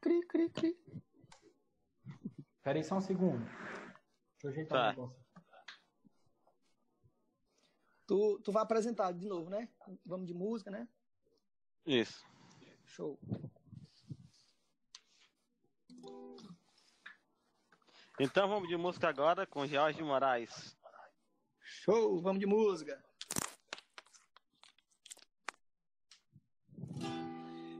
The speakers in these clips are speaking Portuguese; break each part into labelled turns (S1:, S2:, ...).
S1: Cri, cri, cri. Pera aí só um segundo. Deixa eu ajeitar
S2: Tá.
S1: o negócio.
S3: Tu, tu vai apresentar de novo, né? Vamos de música, né?
S2: Isso.
S3: Show.
S2: Então vamos de música agora com Jorge Moraes.
S3: Show, vamos de música.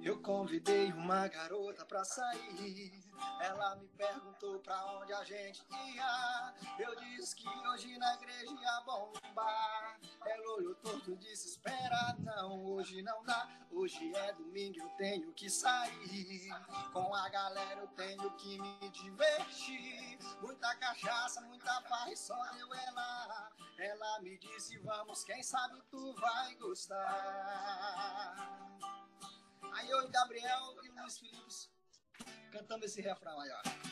S3: Eu convidei uma garota pra sair. Ela me perguntou pra onde a gente ia. Eu disse que hoje na igreja ia bombar. Ela olhou torto e disse: Espera, não, hoje não dá. Hoje é domingo, eu tenho que sair. Com a galera eu tenho que me divertir. Muita cachaça, muita farra e só deu ela. Ela me disse: Vamos, quem sabe tu vai gostar. Aí eu e Gabriel e o Luiz Felipe cantando esse refrão aí, ó.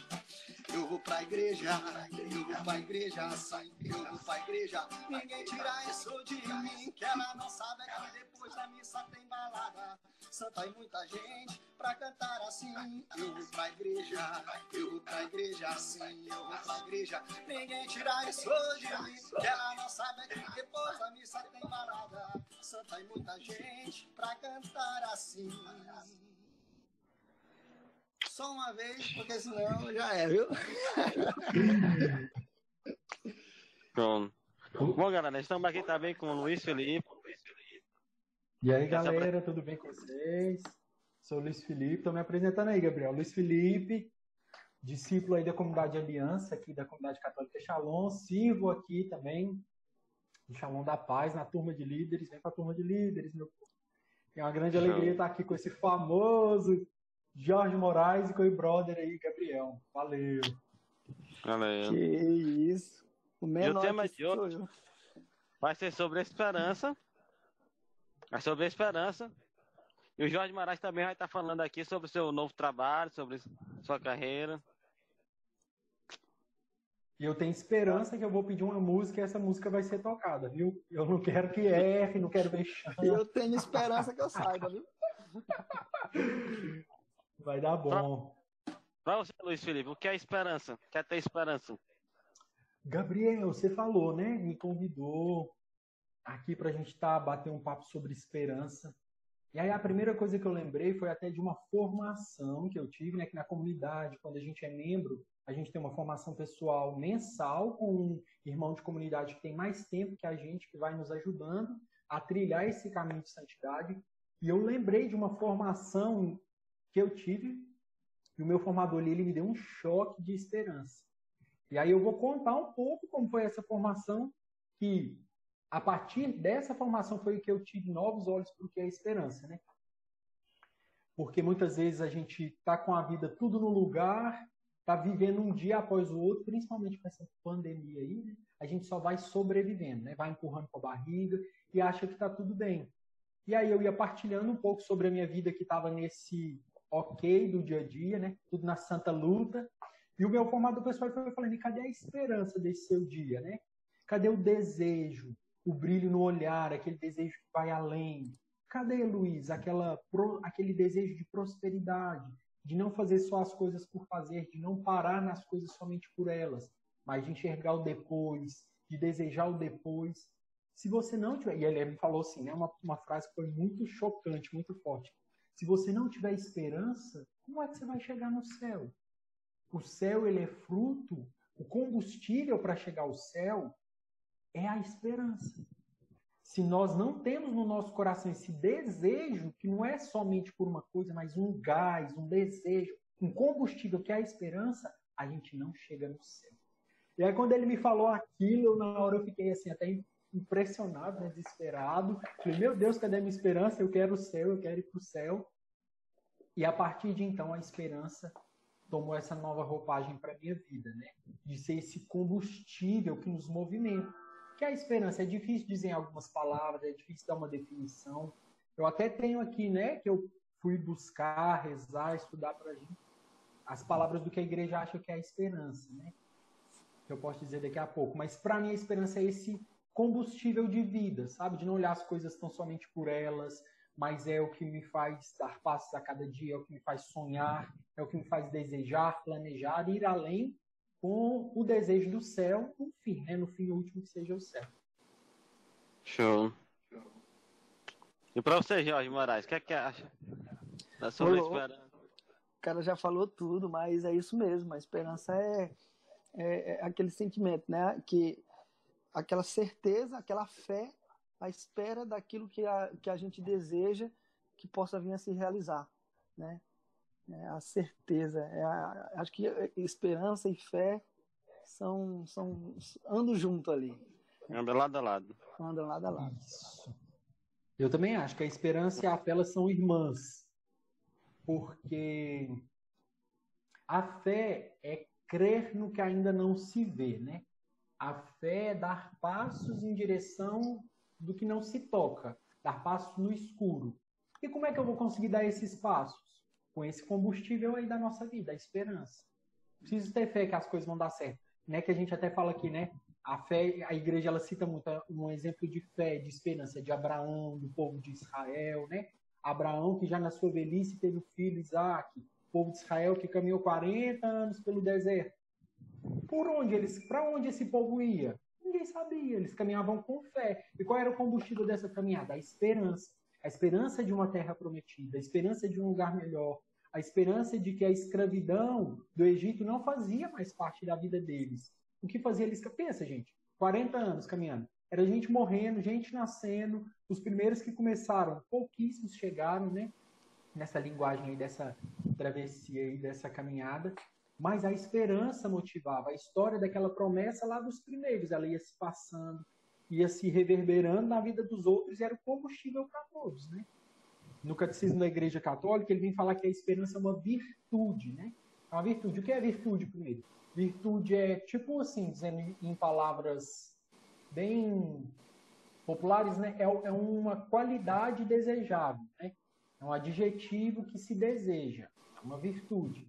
S3: Eu vou pra igreja, eu vou pra igreja, sim, eu vou pra igreja. Ninguém tira isso de mim, que ela não sabe é que depois da missa tem balada. Santa e muita gente pra cantar assim. Eu vou pra igreja, eu vou pra igreja, sim, eu vou pra igreja. Ninguém tira isso de mim, que ela não sabe é que depois da missa tem balada. Santa e muita gente pra cantar assim. Só uma vez, porque senão já é, viu?
S2: Pronto. Bom, galera, estamos aqui também com o Luiz Felipe.
S1: E aí, galera, tudo bem com vocês? Sou o Luiz Felipe, tô me apresentando aí, Gabriel. Luiz Felipe, discípulo aí da comunidade Aliança, aqui da comunidade católica Shalom. Sirvo aqui também, no Shalom da Paz, na turma de líderes. Vem pra turma de líderes, meu povo. É uma grande
S2: Show.
S1: alegria estar aqui com esse famoso Jorge Moraes e com o brother aí, Gabriel. Valeu.
S2: Galera.
S3: Que isso. O menor
S2: tema
S3: que
S2: de hoje-. Vai ser sobre a esperança. É sobre a esperança. E o Jorge Moraes também vai estar falando aqui sobre o seu novo trabalho, sobre sua carreira.
S1: E eu tenho esperança que eu vou pedir uma música e essa música vai ser tocada, viu? Eu não quero que erre, não quero ver chão.
S3: E eu tenho esperança que eu saiba, viu?
S1: Vai dar bom.
S2: Pra você, Luiz Felipe, o que é esperança? Quer ter esperança?
S1: Gabriel, você falou, né? Me convidou aqui pra gente estar bater um papo sobre esperança. E aí a primeira coisa que eu lembrei foi até de uma formação que eu tive, né? Que na comunidade, quando a gente é membro, a gente tem uma formação pessoal mensal com um irmão de comunidade que tem mais tempo que a gente, que vai nos ajudando a trilhar esse caminho de santidade. E eu lembrei de uma formação que eu tive, e o meu formador ali, ele me deu um choque de esperança. E aí eu vou contar um pouco como foi essa formação, que a partir dessa formação foi que eu tive novos olhos para o que é esperança, né? Porque muitas vezes a gente está com a vida tudo no lugar, está vivendo um dia após o outro, principalmente com essa pandemia aí, né? a gente só vai sobrevivendo, né? Vai empurrando com a barriga e acha que está tudo bem. E aí eu ia partilhando um pouco sobre a minha vida que estava nesse ok do dia a dia, né? Tudo na santa luta. E o meu formador pessoal foi falando, cadê a esperança desse seu dia, né? Cadê o desejo, o brilho no olhar, aquele desejo que vai além? Cadê, Luiz, aquela, aquele desejo de prosperidade, de não fazer só as coisas por fazer, de não parar nas coisas somente por elas, mas de enxergar o depois, de desejar o depois. Se você não tiver, e ele me falou assim, né, uma, uma frase que foi muito chocante, muito forte. Se você não tiver esperança, como é que você vai chegar no céu? O céu ele é fruto, o combustível para chegar ao céu é a esperança. Se nós não temos no nosso coração esse desejo, que não é somente por uma coisa, mas um gás, um desejo, um combustível que é a esperança, a gente não chega no céu. E aí quando ele me falou aquilo, na hora eu fiquei assim até impressionado, né, desesperado. Falei, meu Deus, cadê minha esperança? Eu quero o céu, eu quero ir para o céu. E a partir de então a esperança tomou essa nova roupagem para minha vida, né? De ser esse combustível que nos movimenta. Que a esperança é difícil dizer em algumas palavras, é difícil dar uma definição. Eu até tenho aqui, né, que eu fui buscar, rezar, estudar para gente as palavras do que a igreja acha que é a esperança, né? Que eu posso dizer daqui a pouco. Mas para mim a esperança é esse combustível de vida, sabe? De não olhar as coisas tão somente por elas, mas é o que me faz dar passos a cada dia, é o que me faz sonhar, é o que me faz desejar, planejar, ir além com o desejo do céu, no fim, né? No fim último que seja o céu.
S2: Show. E para você, Jorge Moraes, o que é que acha da sua esperança?
S3: O cara já falou tudo, mas é isso mesmo. A esperança é, é, é aquele sentimento, né? Que aquela certeza, aquela fé, a espera daquilo que a, que a gente deseja que possa vir a se realizar, né? É a certeza, é a, acho que esperança e fé são, são andam junto ali.
S2: Andam lado a lado.
S3: Andam lado a lado.
S1: Isso. Eu também acho que a esperança e a fé elas são irmãs, porque a fé é crer no que ainda não se vê, né? A fé é dar passos em direção do que não se toca, dar passos no escuro. E como é que eu vou conseguir dar esses passos? Com esse combustível aí da nossa vida, a esperança. Preciso ter fé que as coisas vão dar certo. Né? Que a gente até fala aqui, né? A fé, a igreja ela cita muito um exemplo de fé, de esperança de Abraão, do povo de Israel, né? Abraão que já na sua velhice teve o filho Isaac, o povo de Israel que caminhou 40 anos pelo deserto. Por onde eles, para onde esse povo ia? Ninguém sabia, eles caminhavam com fé. E qual era o combustível dessa caminhada? A esperança. A esperança de uma terra prometida, a esperança de um lugar melhor, a esperança de que a escravidão do Egito não fazia mais parte da vida deles. O que fazia eles? Pensa, gente, 40 anos caminhando. Era gente morrendo, gente nascendo. Os primeiros que começaram, pouquíssimos chegaram, né? Nessa linguagem aí, dessa travessia aí, dessa caminhada mas a esperança motivava, a história daquela promessa lá dos primeiros, ela ia se passando, ia se reverberando na vida dos outros e era o combustível para todos, né? No catecismo da Igreja Católica, ele vem falar que a esperança é uma virtude, né? É uma virtude. O que é virtude primeiro? Virtude é, tipo assim, dizendo em palavras bem populares, né? É, é uma qualidade desejável, né? É um adjetivo que se deseja, é uma virtude.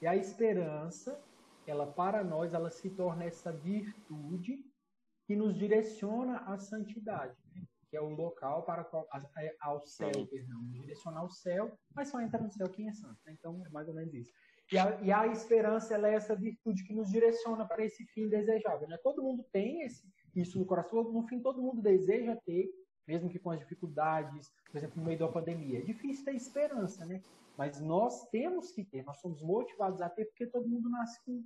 S1: E a esperança, ela para nós, ela se torna essa virtude que nos direciona à santidade, né? que é o local para qual, ao céu, perdão, direcionar ao céu, mas só entra no céu quem é santo. Né? Então, é mais ou menos isso. E a, e a, esperança ela é essa virtude que nos direciona para esse fim desejável. Né? Todo mundo tem esse, isso no coração, no fim todo mundo deseja ter, mesmo que com as dificuldades, por exemplo, no meio da pandemia. É difícil ter esperança, né? Mas nós temos que ter, nós somos motivados a ter, porque todo mundo nasce com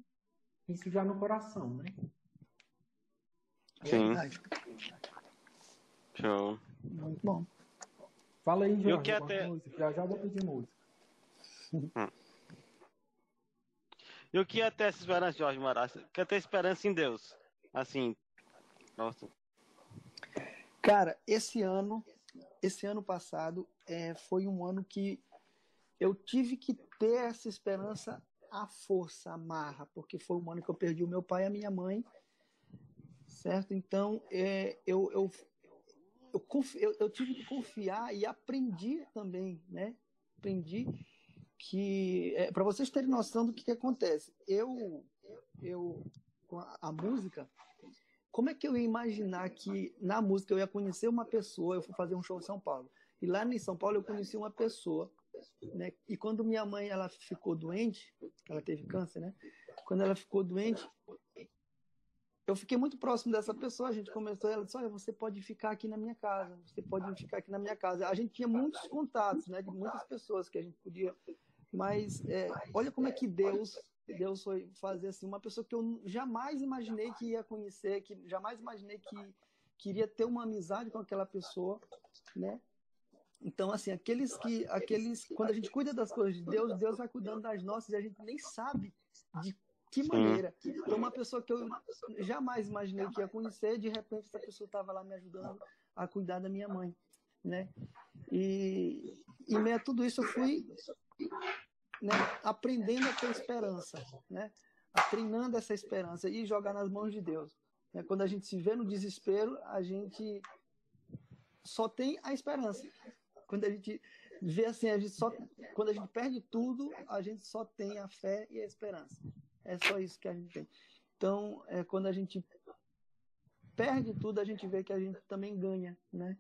S1: isso já no coração, né?
S2: Sim. É Show.
S3: Muito bom.
S1: Fala aí, Jorge.
S2: Eu que até...
S1: música. Já já vou pedir música. Hum.
S2: E o que é ter essa esperança, Jorge Moraes? Quer ter esperança em Deus? Assim, nossa.
S3: Cara, esse ano, esse ano passado, é, foi um ano que eu tive que ter essa esperança à força, à marra, porque foi um ano que eu perdi o meu pai e a minha mãe, certo? Então, é, eu, eu, eu, eu, eu, tive que confiar e aprendi também, né? Aprendi que, é, para vocês terem noção do que, que acontece, eu, eu, com a, a música, como é que eu ia imaginar que na música eu ia conhecer uma pessoa, eu fui fazer um show em São Paulo, e lá em São Paulo eu conheci uma pessoa né? E quando minha mãe ela ficou doente, ela teve câncer, né? Quando ela ficou doente, eu fiquei muito próximo dessa pessoa. A gente começou, ela disse: Olha, você pode ficar aqui na minha casa, você pode ficar aqui na minha casa. A gente tinha muitos contatos, né? De muitas pessoas que a gente podia. Mas é, olha como é que Deus Deus foi fazer assim uma pessoa que eu jamais imaginei que ia conhecer, que jamais imaginei que queria ter uma amizade com aquela pessoa, né? Então, assim, aqueles que, aqueles, quando a gente cuida das coisas de Deus, Deus vai cuidando das nossas e a gente nem sabe de que maneira. Então, uma pessoa que eu jamais imaginei que ia conhecer, de repente essa pessoa estava lá me ajudando a cuidar da minha mãe, né? E em meio a tudo isso eu fui né, aprendendo a ter esperança, né? Treinando essa esperança e jogar nas mãos de Deus. Né? Quando a gente se vê no desespero, a gente só tem a esperança quando a gente Ver assim, a gente só, quando a gente perde tudo, a gente só tem a fé e a esperança. É só isso que a gente tem. Então, é, quando a gente perde tudo, a gente vê que a gente também ganha, né?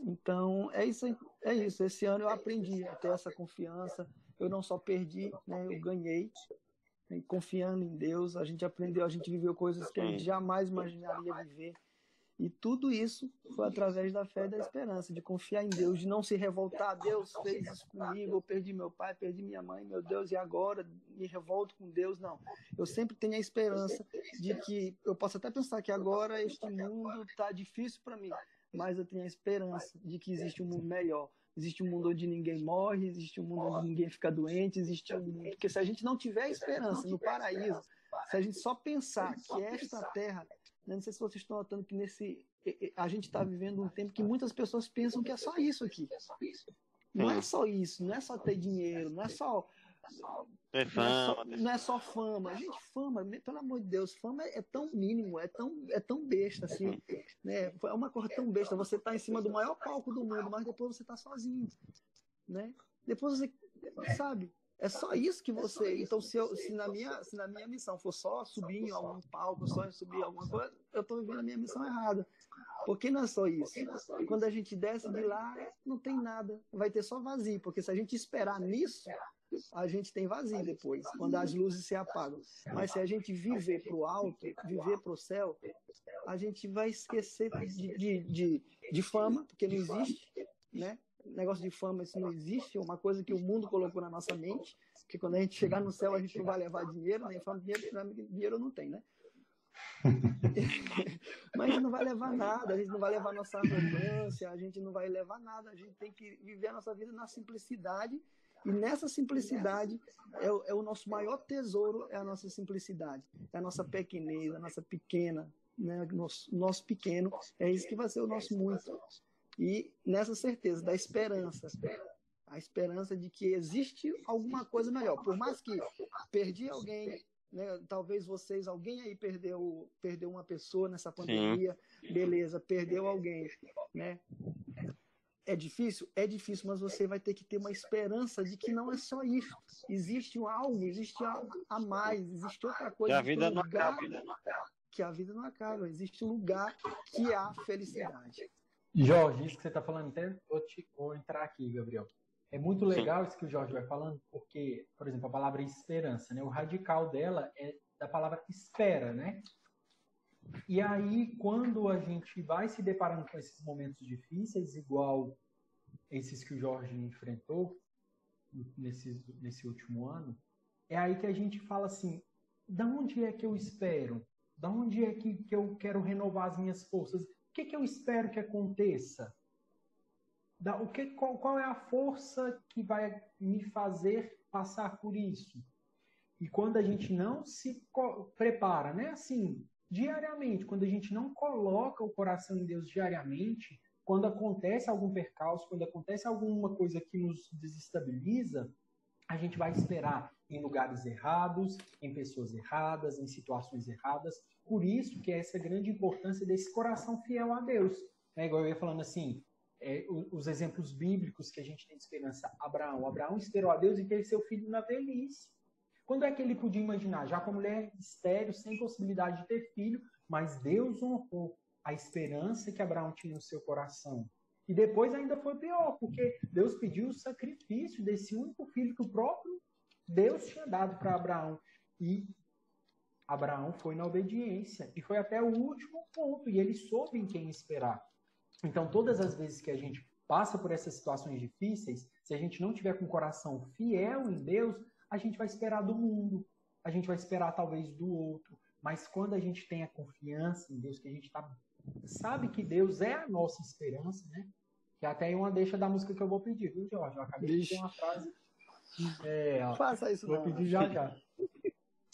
S3: Então, é isso, é isso. Esse ano eu aprendi a ter essa confiança. Eu não só perdi, né? Eu ganhei. confiando em Deus, a gente aprendeu, a gente viveu coisas que a gente jamais imaginaria viver. E tudo isso foi através da fé e da esperança, de confiar em Deus, de não se revoltar. Deus fez isso comigo, eu perdi meu pai, perdi minha mãe, meu Deus, e agora me revolto com Deus. Não. Eu sempre tenho a esperança de que eu posso até pensar que agora este mundo está difícil para mim, mas eu tenho a esperança de que existe um mundo melhor. Existe um mundo onde ninguém morre, existe um mundo onde ninguém fica doente, existe um mundo. Porque se a gente não tiver esperança no paraíso, se a gente só pensar que esta terra não sei se vocês estão notando que nesse a gente está vivendo um tempo que muitas pessoas pensam que é só isso aqui. Não é só isso, não é só ter dinheiro, não é só
S2: é fama,
S3: não, é só, não é só fama. Gente, fama, pelo amor de Deus, fama é tão mínimo, é tão, é tão besta, assim. Né? É uma coisa tão besta. Você está em cima do maior palco do mundo, mas depois você está sozinho. Né? Depois você, sabe, é só isso que você. Então, se, eu, se, na minha, se na minha missão for só subir em algum palco, só subir alguma coisa, eu estou vivendo a minha missão errada. Porque não é só isso. Quando a gente desce de lá, não tem nada. Vai ter só vazio. Porque se a gente esperar nisso, a gente tem vazio depois, quando as luzes se apagam. Mas se a gente viver para o alto, viver para o céu, a gente vai esquecer de, de, de, de fama, porque não existe, né? negócio de fama, isso não existe, é uma coisa que o mundo colocou na nossa mente, que quando a gente chegar no céu a gente não vai levar dinheiro, nem fama, dinheiro, dinheiro não tem, né? Mas a gente não vai levar nada, a gente não vai levar nossa arrogância, a gente não vai levar nada, a gente tem que viver a nossa vida na simplicidade, e nessa simplicidade é o, é o nosso maior tesouro, é a nossa simplicidade, é a nossa pequenez, a nossa pequena, né? nosso, nosso pequeno, é isso que vai ser o nosso muito e nessa certeza da esperança, a esperança de que existe alguma coisa melhor. Por mais que perdi alguém, né, talvez vocês, alguém aí perdeu, perdeu uma pessoa nessa pandemia, Sim. beleza, perdeu alguém, né? É difícil? É difícil, mas você vai ter que ter uma esperança de que não é só isso. Existe algo, existe algo a mais, existe outra coisa.
S2: Que a vida não acaba.
S3: Que a vida não acaba. Existe um lugar que há felicidade.
S1: Jorge, isso que você está falando, até vou, te, vou entrar aqui, Gabriel. É muito legal isso que o Jorge vai falando, porque, por exemplo, a palavra esperança, né? O radical dela é da palavra espera, né? E aí, quando a gente vai se deparando com esses momentos difíceis, igual esses que o Jorge enfrentou nesse, nesse último ano, é aí que a gente fala assim: da onde é que eu espero? Da onde é que, que eu quero renovar as minhas forças? O que, que eu espero que aconteça? Da, o que, qual, qual é a força que vai me fazer passar por isso? E quando a gente não se prepara, né? Assim, diariamente, quando a gente não coloca o coração em Deus diariamente, quando acontece algum percalço, quando acontece alguma coisa que nos desestabiliza, a gente vai esperar em lugares errados, em pessoas erradas, em situações erradas, por isso que é essa grande importância desse coração fiel a Deus. É igual eu ia falando assim, é, os exemplos bíblicos que a gente tem de esperança. Abraão. Abraão esperou a Deus e teve seu filho na velhice. Quando é que ele podia imaginar? Já com a mulher estéreo, sem possibilidade de ter filho, mas Deus honrou a esperança que Abraão tinha no seu coração. E depois ainda foi pior, porque Deus pediu o sacrifício desse único filho que o próprio Deus tinha dado para Abraão. E Abraão foi na obediência e foi até o último ponto e ele soube em quem esperar. Então, todas as vezes que a gente passa por essas situações difíceis, se a gente não tiver com o coração fiel em Deus, a gente vai esperar do mundo, a gente vai esperar talvez do outro. Mas quando a gente tem a confiança em Deus, que a gente tá, sabe que Deus é a nossa esperança, né? Que até é uma deixa da música que eu vou pedir, viu, Jorge? Eu acabei de ter uma frase.
S3: É, ó, Faça isso,
S1: Vou
S3: não.
S1: pedir já já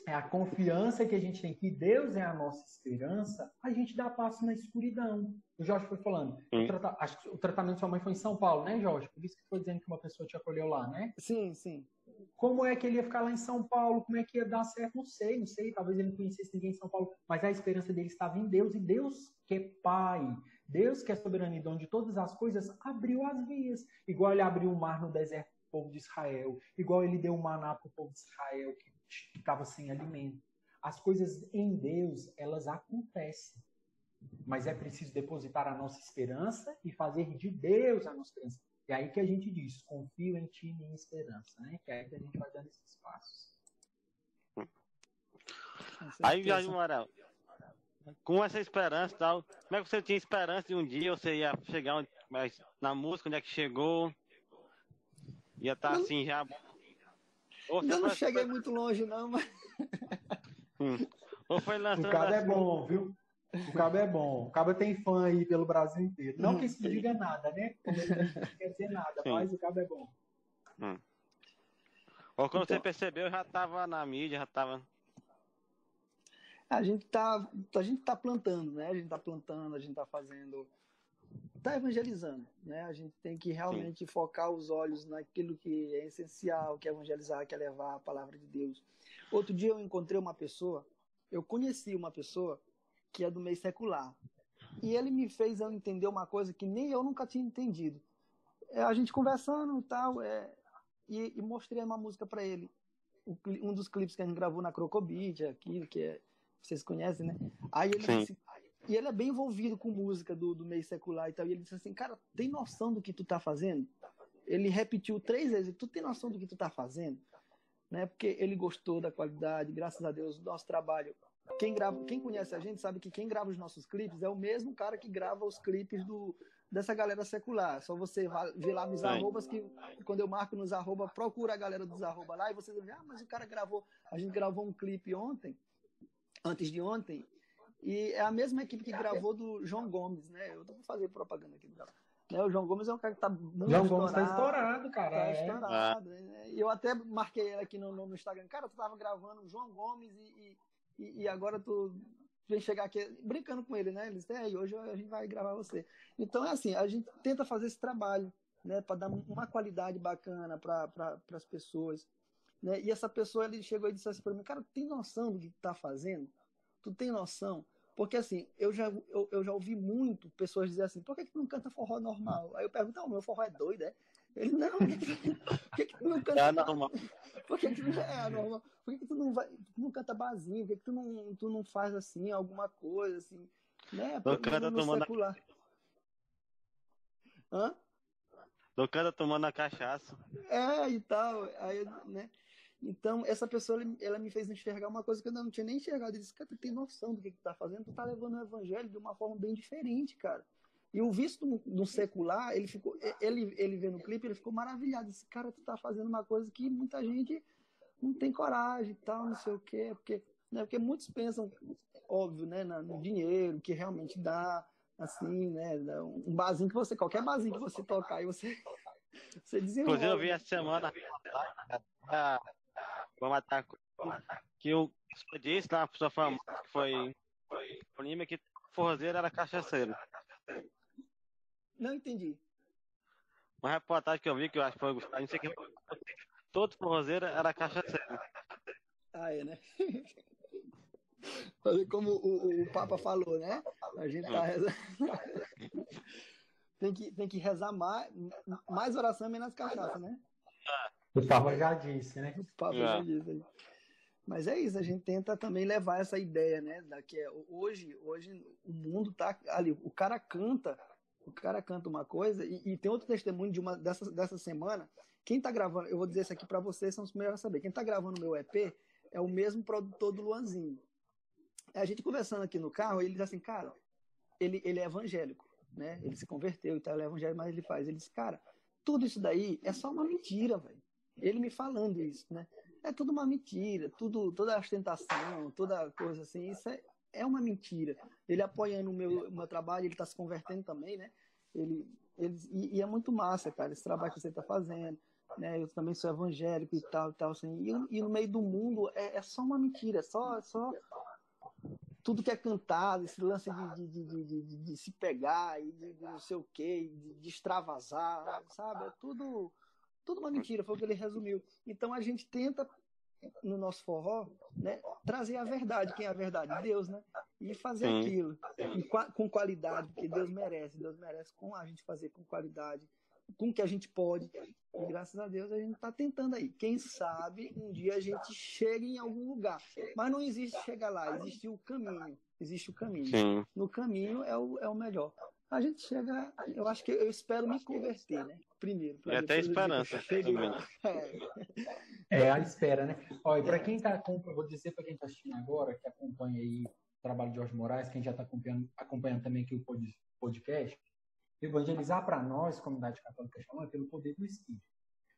S1: é a confiança que a gente tem que Deus é a nossa esperança, a gente dá passo na escuridão. O Jorge foi falando. O, trata, acho que o tratamento da sua mãe foi em São Paulo, né, Jorge? Por isso que foi dizendo que uma pessoa te acolheu lá, né?
S3: Sim, sim.
S1: Como é que ele ia ficar lá em São Paulo? Como é que ia dar certo? Não sei, não sei. Talvez ele não conhecesse ninguém em São Paulo. Mas a esperança dele estava em Deus. E Deus, que é Pai, Deus, que é soberano e dono de todas as coisas, abriu as vias. Igual ele abriu o mar no deserto para o povo de Israel. Igual ele deu o maná para o povo de Israel, que estava sem alimento. As coisas em Deus, elas acontecem. Mas é preciso depositar a nossa esperança e fazer de Deus a nossa esperança. É aí que a gente diz, confio em ti e minha esperança, né? Que é aí que a gente vai dando esses passos.
S2: Aí, Jorge Moral, com essa esperança e tal, como é que você tinha esperança de um dia você ia chegar onde, mas na música, onde é que chegou? Ia estar tá assim já.
S3: Ou eu não cheguei muito longe, não, mas.
S2: Hum. Ou foi lançando.
S1: O cara é bom, viu? O cabo é bom. O cabo tem fã aí pelo Brasil inteiro. Não que isso diga nada, né? Como não quer dizer nada, Sim. mas o cabo é bom.
S2: Hum. Ou quando então, você percebeu, já tava na mídia, já tava.
S3: A gente tá, a gente tá plantando, né? A gente tá plantando, a gente tá fazendo, tá evangelizando, né? A gente tem que realmente Sim. focar os olhos naquilo que é essencial, que é evangelizar, que é levar a palavra de Deus. Outro dia eu encontrei uma pessoa, eu conheci uma pessoa que é do meio secular. E ele me fez eu entender uma coisa que nem eu nunca tinha entendido. É, a gente conversando e tal, é, e, e, mostrei uma música para ele. um dos clipes que a gente gravou na Crocobit, aqui, que é, vocês conhecem, né? Aí ele Sim. disse, e ele é bem envolvido com música do, do meio secular e tal. E ele disse assim, cara, tem noção do que tu tá fazendo? Ele repetiu três vezes, tu tem noção do que tu tá fazendo? Né? Porque ele gostou da qualidade, graças a Deus, do nosso trabalho quem, grava, quem conhece a gente sabe que quem grava os nossos clipes é o mesmo cara que grava os clipes do, dessa galera secular. Só você ver lá nos arrobas que quando eu marco nos arroba, procura a galera dos arroba lá e você vê, ah, mas o cara gravou, a gente gravou um clipe ontem, antes de ontem, e é a mesma equipe que gravou do João Gomes, né? Eu tô fazer propaganda aqui do cara. Né? O João Gomes é um cara que tá muito
S1: João Gomes tá estourado, cara. Tá
S3: é. estourado. Né? Eu até marquei ele aqui no, no, Instagram. Cara, tu tava gravando o João Gomes e, e e, e agora tu vem chegar aqui brincando com ele, né? Ele disse, é, hoje a gente vai gravar você. Então é assim, a gente tenta fazer esse trabalho, né, para dar uma qualidade bacana para pra, as pessoas. Né? E essa pessoa ele chegou e disse assim para mim, cara, tu tem noção do que tu tá fazendo? Tu tem noção? Porque assim, eu já, eu, eu já ouvi muito pessoas dizer assim, por que, que tu não canta forró normal? Aí eu pergunto, não, meu forró é doido, é? Ele, não, por que, que tu não canta é normal? Por que, que tu, é normal? Por que, que tu não vai, tu não canta barzinho? Por que, que tu, não, tu não faz assim, alguma coisa assim? Né?
S2: Canta tomando
S3: secular. Hã?
S2: Não canta tomando a cachaça.
S3: É, e tal. Aí, né? Então, essa pessoa, ela me fez enxergar uma coisa que eu não tinha nem enxergado. Ele disse, cara, tu tem noção do que, que tu tá fazendo? Tu tá levando o evangelho de uma forma bem diferente, cara. E o visto no, secular, ele ficou, ele, ele vê no clipe, ele ficou maravilhado. Esse cara, tu tá fazendo uma coisa que muita gente não tem coragem e tal, não sei o quê. Porque, né, porque muitos pensam, óbvio, né, no dinheiro, que realmente dá, assim, né, um barzinho que você, qualquer barzinho que você tocar e você, você desenrola.
S2: Inclusive, eu vi essa semana vou matar que o disse, né, uma pessoa famosa que foi o Lima que forrozeiro era cachaceiro.
S3: Não entendi.
S2: Uma reportagem que eu vi, que eu acho que foi o Gustavo, não sei quem. Todo forrozeiro era cachaceiro.
S3: Ah, é, né? Como o, o, Papa falou, né? A gente tá rezando. tem, que, tem que rezar mais, mais oração, menos cachaça, né?
S1: O Papa já disse, né?
S3: O Papa é. já disse. Mas é isso, a gente tenta também levar essa ideia, né? Da que é, hoje, hoje o mundo tá ali, o cara canta o cara canta uma coisa e, e, tem outro testemunho de uma dessa, dessa semana. Quem tá gravando, eu vou dizer isso aqui para vocês, são os primeiros a saber. Quem tá gravando meu EP é o mesmo produtor do Luanzinho. A gente conversando aqui no carro, ele diz assim, cara, ele, ele é evangélico, né? Ele se converteu e tal, ele é evangélico, mas ele faz. Ele diz, cara, tudo isso daí é só uma mentira, velho. Ele me falando isso, né? É tudo uma mentira, tudo, toda a ostentação, toda coisa assim, isso é, é uma mentira. Ele apoiando o meu, meu trabalho, ele está se convertendo também, né? Ele, ele, e, e, é muito massa, cara, esse trabalho que você está fazendo. Né? Eu também sou evangélico e tal, e tal, assim. E, e no meio do mundo é, é, só uma mentira, é só, é só tudo que é cantado, esse lance de, de, de, de, de se pegar e de, não sei o quê, de, extravasar, sabe? É tudo, tudo uma mentira, foi o que ele resumiu. Então a gente tenta
S4: no nosso forró, né, trazer a verdade, quem é a verdade? Deus, né? E fazer
S2: Sim.
S4: aquilo com, qualidade, porque Deus merece, Deus merece com a gente fazer com qualidade, com o que a gente pode. E graças a Deus a gente está tentando aí. Quem sabe um dia a gente chega em algum lugar. Mas não existe chegar lá, existe o caminho. Existe o caminho.
S2: Sim.
S4: No caminho é o, é o melhor. A gente chega, eu acho que eu espero me converter, né? Primeiro.
S2: É até
S4: que
S2: esperança.
S4: É.
S1: É a espera, né? Olha, para quem tá acompanhando, vou dizer para quem está assistindo agora, que acompanha aí o trabalho de Jorge Moraes, quem já está acompanhando, acompanhando também aqui o pod- podcast, evangelizar para nós, comunidade católica chama, pelo poder do Espírito.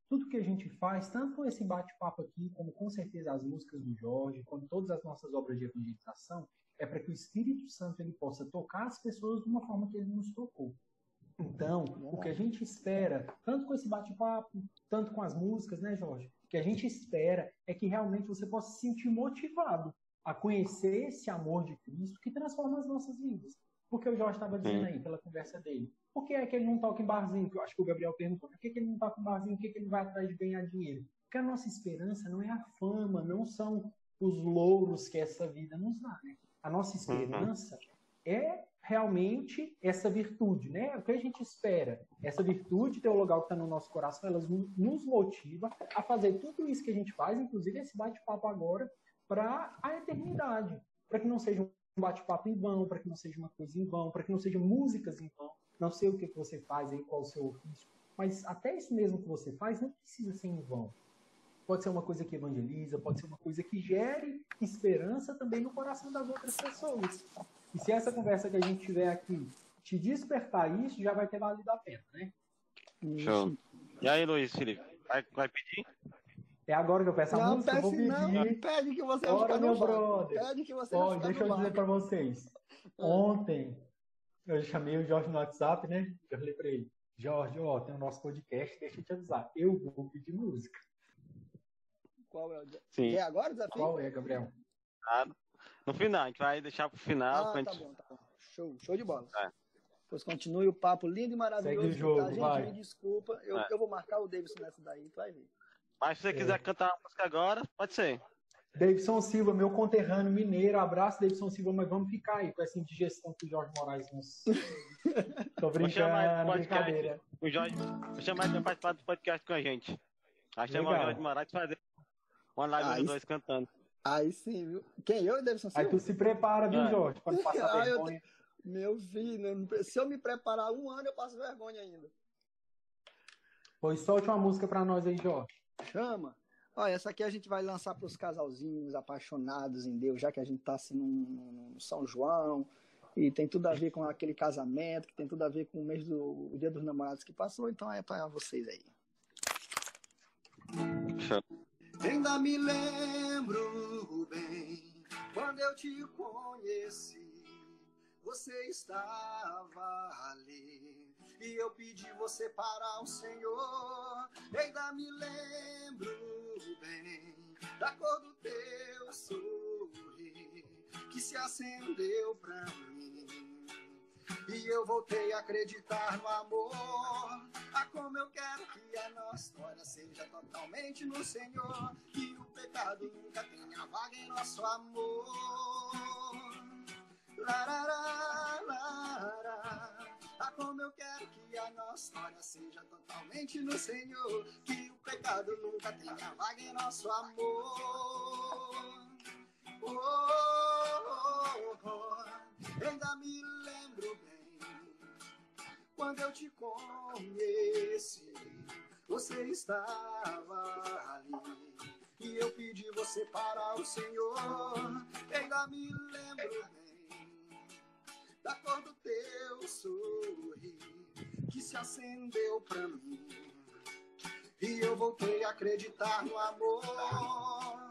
S1: Tudo que a gente faz, tanto esse bate-papo aqui, como com certeza as músicas do Jorge, como todas as nossas obras de evangelização, é para que o Espírito Santo ele possa tocar as pessoas de uma forma que ele nos tocou. Então, o que a gente espera, tanto com esse bate-papo, tanto com as músicas, né, Jorge? O que a gente espera é que realmente você possa se sentir motivado a conhecer esse amor de Cristo que transforma as nossas vidas. Porque o Jorge estava dizendo aí, pela conversa dele, por que é que ele não toca em barzinho? Que eu acho que o Gabriel perguntou, por que, que ele não toca em barzinho? Por que, que ele vai atrás de ganhar dinheiro? Porque a nossa esperança não é a fama, não são os louros que essa vida nos dá, né? A nossa esperança é realmente essa virtude, né? O que a gente espera? Essa virtude teologal que está no nosso coração, ela nos motiva a fazer tudo isso que a gente faz, inclusive esse bate-papo agora, para a eternidade. Para que não seja um bate-papo em vão, para que não seja uma coisa em vão, para que não sejam músicas em vão. Não sei o que, que você faz aí, qual o seu ofício, mas até isso mesmo que você faz não precisa ser em vão. Pode ser uma coisa que evangeliza, pode ser uma coisa que gere esperança também no coração das outras pessoas. E se essa conversa que a gente tiver aqui te despertar isso, já vai ter valido a pena, né?
S2: Show. E aí, Luiz Felipe? Vai, vai pedir?
S1: É agora que eu peço a
S4: Não,
S1: música, eu vou
S4: peça não, pede que você
S1: Bora, meu brother.
S4: Pede que você
S1: Ó, deixa eu dizer para vocês. Ontem eu chamei o Jorge no WhatsApp, né? Eu falei para ele, Jorge, ó, tem o nosso podcast, deixa eu te avisar. Eu vou pedir música.
S4: Qual é o?
S2: Sim.
S4: Quer agora o desafio?
S1: Qual é, Gabriel?
S2: No final, a gente vai deixar pro final.
S4: Ah, tá
S2: gente...
S4: bom, tá bom. Show, show de bola.
S2: É.
S4: Pois continue o papo lindo e maravilhoso.
S1: Segue o jogo,
S4: tá? Gente,
S1: vai.
S4: me desculpa, eu,
S2: É.
S4: eu vou marcar o Davidson nessa daí, tu vai ver.
S2: Mas se você quiser cantar uma música agora, pode ser.
S1: Davidson Silva, meu conterrâneo mineiro. Abraço, Davidson Silva, mas vamos ficar aí com essa indigestão que o Jorge Moraes nos. Tô
S2: Vou
S1: brincando,
S2: podcast.
S1: brincadeira.
S2: O Jorge, vou chamar ele pra participar do podcast com a gente. Aí chamar o. Jorge Moraes fazer uma live
S4: Ah,
S2: dos
S4: isso-
S2: dois cantando.
S4: Aí sim, viu? Quem? Eu e Davidson
S1: Aí
S4: Silva?
S1: tu se prepara, viu,
S2: É.
S1: Jorge? Pode passar
S4: Ah, eu
S1: vergonha.
S4: Meu filho, se eu me preparar um ano, eu passo vergonha ainda.
S1: Pois solte uma música pra nós aí, Jorge.
S4: Chama. Olha, essa aqui a gente vai lançar para os casalzinhos apaixonados em Deus, já que a gente está assim, no, São João, e tem tudo a ver com aquele casamento, que tem tudo a ver com o mês do o Dia dos Namorados que passou, então é para vocês aí.
S2: Show.
S3: Ainda me lembro bem quando eu te conheci. Você estava ali e eu pedi você para o Senhor. Ainda me lembro bem da cor do teu sorrir que se acendeu pra mim. E eu voltei a acreditar no amor. Ah, como eu quero que a nossa história seja totalmente no Senhor. Que o pecado nunca tenha vaga em nosso amor. Larará, larará. Ah, como eu quero que a nossa história seja totalmente no Senhor. Que o pecado nunca tenha vaga em nosso amor. Oh, oh, oh, oh. Ainda me lembro bem quando eu te conheci. Você estava ali e eu pedi você para o Senhor. Ainda me lembro bem da cor do teu sorrir que se acendeu pra mim. E eu voltei a acreditar no amor.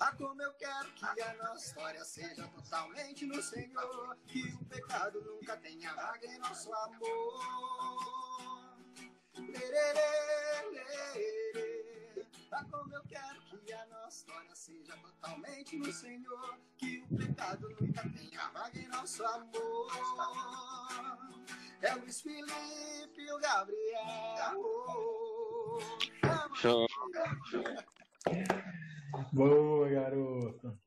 S3: Ah, como eu quero que a nossa história seja totalmente no Senhor. Que o pecado nunca tenha vaga em nosso amor. Lerê, lerê. Ah, como eu quero que a nossa história seja totalmente no Senhor. Que o pecado nunca tenha vaga em nosso amor. É o Luiz Felipe e o Gabriel. Chama,
S2: Show.
S1: Boa, garoto.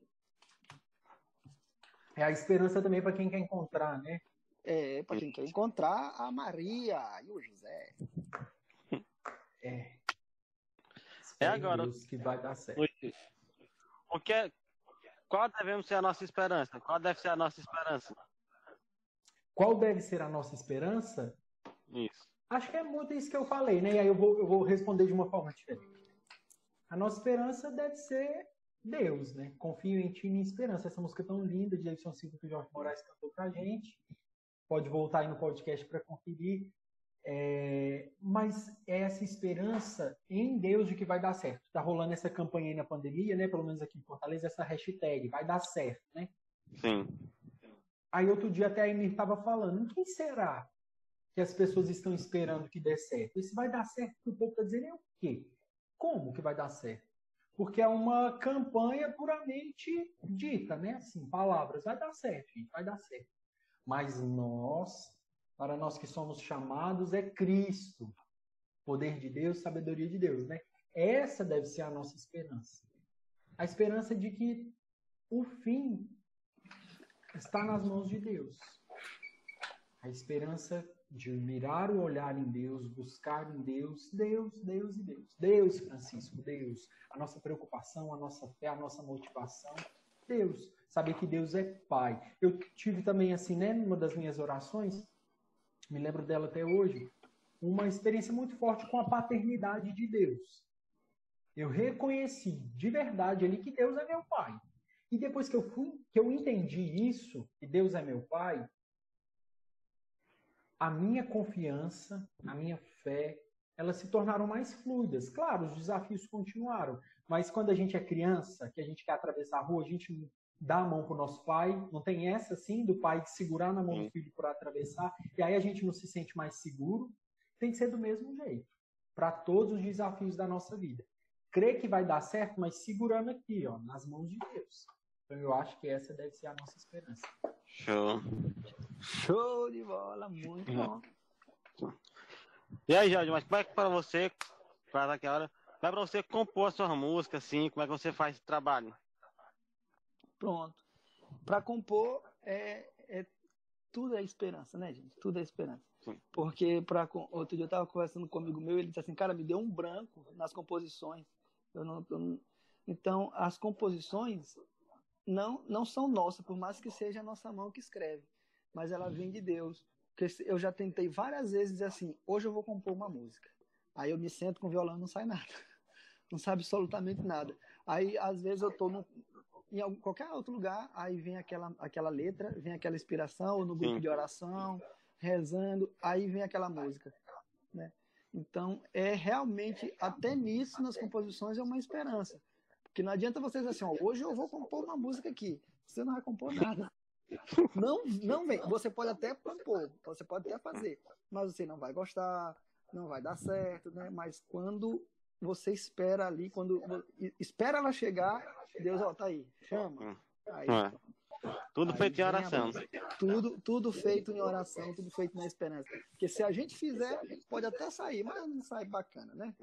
S1: É a esperança também para quem quer encontrar, né?
S3: É, para quem quer encontrar a Maria e o José.
S1: É.
S2: É agora.
S1: Deus que vai dar certo.
S2: O que é, qual devemos ser a nossa esperança? Qual deve ser a nossa esperança?
S1: Qual deve ser a nossa esperança?
S2: Isso.
S1: Acho que é muito isso que eu falei, né? E aí eu vou, eu vou responder de uma forma diferente. A nossa esperança deve ser Deus, né? Confio em ti minha esperança. Essa música é tão linda de Edson Silva que o Jorge Moraes cantou pra gente. Pode voltar aí no podcast para conferir. É, mas é essa esperança em Deus de que vai dar certo. Tá rolando essa campanha aí na pandemia, né? Pelo menos aqui em Fortaleza, essa hashtag, vai dar certo, né?
S2: Sim.
S1: Aí outro dia até a Emir estava falando, quem será que as pessoas estão esperando que dê certo? Isso vai dar certo, o povo está dizendo é o quê? Como que vai dar certo? Porque é uma campanha puramente dita, né? Assim, palavras, vai dar certo, gente, vai dar certo. Mas nós, para nós que somos chamados, é Cristo. Poder de Deus, sabedoria de Deus, né? Essa deve ser a nossa esperança. A esperança de que o fim está nas mãos de Deus. A esperança de mirar o olhar em Deus, buscar em Deus, Deus, Deus e Deus. Deus, Francisco, Deus. A nossa preocupação, a nossa fé, a nossa motivação, Deus. Saber que Deus é Pai. Eu tive também, assim, né, numa das minhas orações, me lembro dela até hoje, uma experiência muito forte com a paternidade de Deus. Eu reconheci de verdade ali que Deus é meu Pai. E depois que eu fui, que eu entendi isso, que Deus é meu Pai, a minha confiança, a minha fé, elas se tornaram mais fluidas. Claro, os desafios continuaram, mas quando a gente é criança, que a gente quer atravessar a rua, a gente dá a mão para o nosso pai, não tem essa assim do pai de segurar na mão do filho para atravessar, e aí a gente não se sente mais seguro. Tem que ser do mesmo jeito, para todos os desafios da nossa vida. Crer que vai dar certo, mas segurando aqui, ó, nas mãos de Deus. Então eu acho que essa deve ser a nossa esperança.
S2: Show.
S3: Show de bola, muito bom.
S2: E aí, Jorge, mas como é que para você, para aquela hora, como é para você compor a sua música, assim, como é que você faz esse trabalho?
S3: Pronto. Para compor, é, é, tudo é esperança, né, gente? Tudo é esperança.
S2: Sim.
S3: Porque pra, outro dia eu estava conversando com um amigo meu, ele disse assim, cara, me deu um branco nas composições. Eu não, eu não... Então, as composições não, não são nossas, por mais que seja a nossa mão que escreve, mas ela vem de Deus. Porque eu já tentei várias vezes dizer assim, hoje eu vou compor uma música. Aí eu me sento com o violão não sai nada. Não sabe absolutamente nada. Aí, às vezes, eu estou em algum, qualquer outro lugar, aí vem aquela, aquela letra, vem aquela inspiração, ou no grupo
S2: Sim.
S3: de oração, rezando, aí vem aquela música. Né? Então, é realmente, até nisso, nas composições, é uma esperança. Porque não adianta você dizer assim, ó, hoje eu vou compor uma música aqui. Você não vai compor nada. Não, não vem. Você pode até compor, você pode até fazer, mas você não vai gostar, não vai dar certo, né? Mas quando você espera ali, quando espera ela chegar, Deus, ó, tá aí, chama. Aí,
S2: É. Tudo
S3: Aí
S2: feito em oração.
S3: tudo, tudo feito em oração, tudo feito na esperança. Porque se a gente fizer, pode até sair, mas não sai bacana, né?